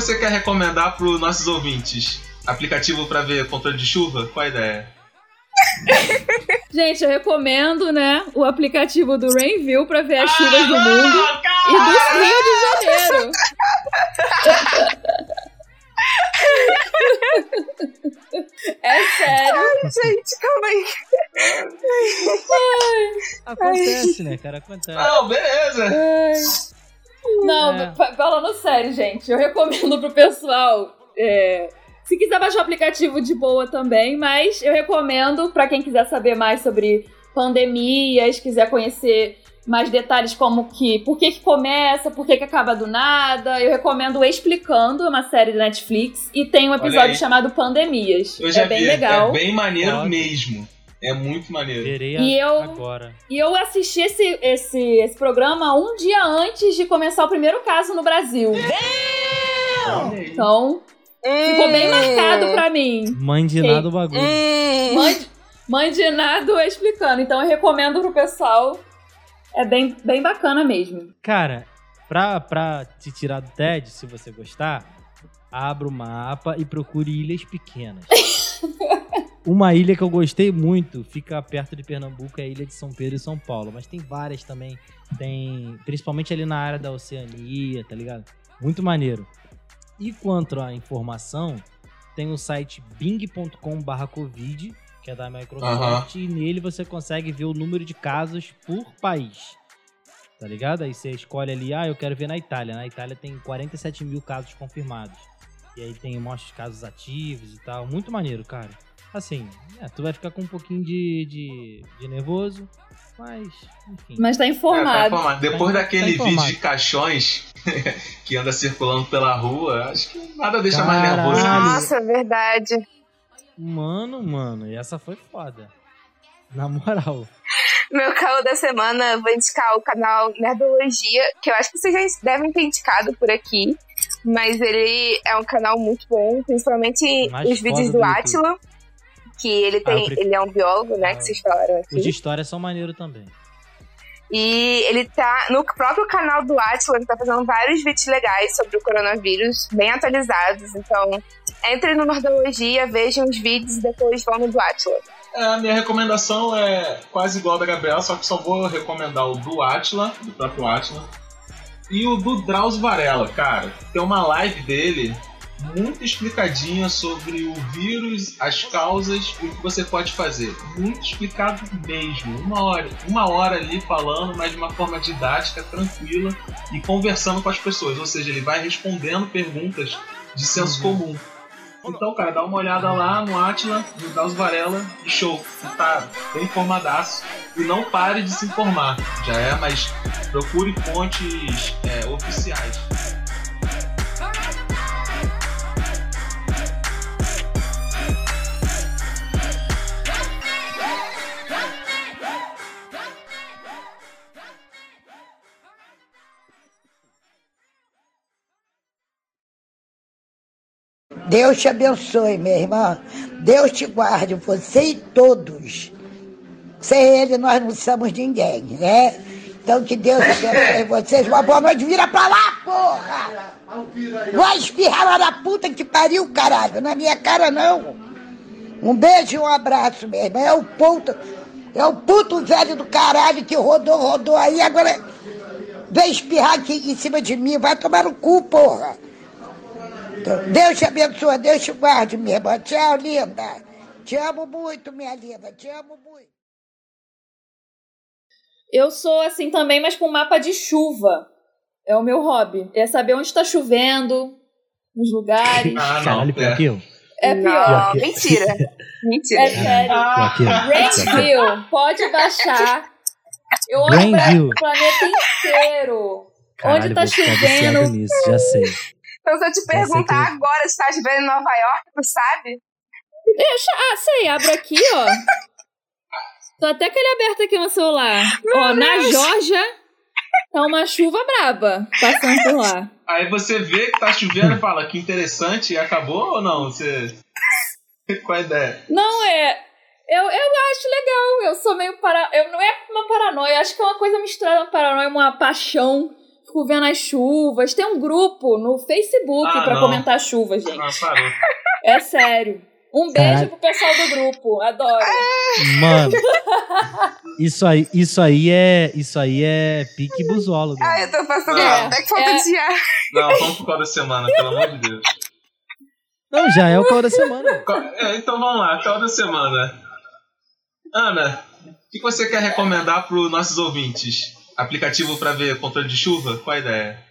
Você quer recomendar para os nossos ouvintes? Aplicativo para ver controle de chuva? Qual a ideia? Gente, eu recomendo, né, o aplicativo do Rainview pra ver as chuvas do mundo e do Rio de Janeiro. É sério. Gente, calma aí. Acontece, né, cara? Acontece. Não, beleza. Não, É. fa- falando sério, gente, eu recomendo pro pessoal. é, se quiser baixar o aplicativo de boa também, mas eu recomendo pra quem quiser saber mais sobre pandemias, quiser conhecer mais detalhes como que por que, que começa, por que, que acaba do nada. Eu recomendo Explicando, é uma série da Netflix, e tem um episódio chamado Pandemias. Eu já é bem vi, legal. é bem maneiro Ótimo. mesmo. É muito maneiro. Verei E eu- agora. E eu assisti esse, esse, esse programa um dia antes de começar o primeiro caso no Brasil. Aí. Então, ficou bem marcado pra mim. Mãe de Sei. nada o bagulho. Mãe, mãe de nada explicando. Então, eu recomendo pro pessoal. É bem, bem bacana mesmo. Cara, pra, pra te tirar do TED, se você gostar, abra o mapa e procure ilhas pequenas. Uma ilha que eu gostei muito, fica perto de Pernambuco, é a ilha de São Pedro e São Paulo. Mas tem várias também. Tem. Principalmente ali na área da Oceania, tá ligado? Muito maneiro. E quanto à informação, tem o site bing.com/covid, que é da Microsoft, e nele você consegue ver o número de casos por país. Tá ligado? Aí você escolhe ali, ah, eu quero ver na Itália. Na Itália tem 47 mil casos confirmados. E aí tem mostra os casos ativos e tal. Muito maneiro, cara. Assim, é, tu vai ficar com um pouquinho de, de, de nervoso, mas, enfim. Mas tá É, tá informado. informado. Depois Tá- daquele tá informado. vídeo de caixões que anda circulando pela rua, acho que nada deixa mais Caralho. nervoso que isso. Nossa, é verdade. Mano, mano, e essa foi foda. Na moral. Meu caô da semana, eu vou indicar o canal Nerdologia, que eu acho que vocês já devem ter indicado por aqui. Mas ele é um canal muito bom, principalmente Mais os vídeos do do YouTube. Atila. Que ele tem. Ah, prefiro- Ele é um biólogo, né? Ah. Que vocês falaram Os de aqui. história são maneiro também. E ele tá no próprio canal do Atila, ele tá fazendo vários vídeos legais sobre o coronavírus, bem atualizados. Então, entre no Nerdologia, vejam os vídeos e depois vão no do Atila. É, a minha recomendação é quase igual a da Gabriela, só que só vou recomendar o do Atila, do próprio Atila, e o do Drauzio Varela, cara. Tem uma live dele muito explicadinha sobre o vírus, as causas e o que você pode fazer. Muito explicado mesmo. Uma hora, uma hora ali falando, mas de uma forma didática, tranquila e conversando com as pessoas. Ou seja, ele vai respondendo perguntas de senso comum. Então, cara, dá uma olhada lá no Atila, no Drauzio Varela, e show. Você tá bem informadaço. E não pare de se informar. Já é, mas procure fontes é, oficiais. Deus te abençoe, minha irmã. Deus te guarde, você e todos. Sem ele, nós não somos ninguém, né? Então que Deus abençoe vocês. Uma boa noite. Vira pra lá, porra! Vai espirrar lá na puta que pariu, caralho. Na minha cara, não. Um beijo e um abraço, meu irmão. É o puto, é o puto velho do caralho que rodou, rodou aí. Agora vem espirrar aqui em cima de mim. Vai tomar no cu, porra. Deus te abençoe, Deus te guarde, minha irmã. Tchau, linda. Te amo muito, minha linda. Te amo muito. Eu sou assim também, mas com mapa de chuva. É o meu hobby. É saber onde está chovendo, nos lugares. Ah, não. Caralho, pior é. que eu. É Não, pior. mentira. Mentira. É sério. Pior que eu. Rainville, pode baixar. Eu olho o planeta inteiro. Caralho, onde tá ficar chovendo. nisso, já sei. Então, se eu te perguntar que- agora se tá vivendo em Nova York, tu sabe? Deixa, ah, sei, abro aqui, ó. Tô até com ele aberto aqui no celular. ó, na Georgia tá uma chuva braba passando por lá. Aí você vê que tá chovendo e fala que interessante e acabou ou não? Você. Qual a ideia? Não é. Eu, eu acho legal. Eu sou meio para. Eu não é uma paranoia. Acho que é uma coisa misturada uma paranoia, uma paixão. Fico vendo as chuvas. Tem um grupo no Facebook Ah, pra não. comentar chuva, gente. Ah, parou. É sério. Um beijo pro pessoal do grupo. Adoro. Mano, isso aí, isso aí é, isso aí é pique busólogo. Ah, eu tô passando É. até que falta É. de ar. Não, vamos pro qual da semana, pelo amor de Deus. Não, já é o calor da semana. Qual- é, então vamos lá, qual da semana? Ana, o que você quer recomendar para os nossos ouvintes? Aplicativo para ver controle de chuva? Qual a ideia?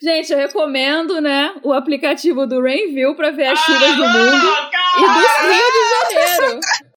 Gente, eu recomendo, né, o aplicativo do Rainville pra ver as chuvas do Ah, mundo não, e do Rio de Janeiro.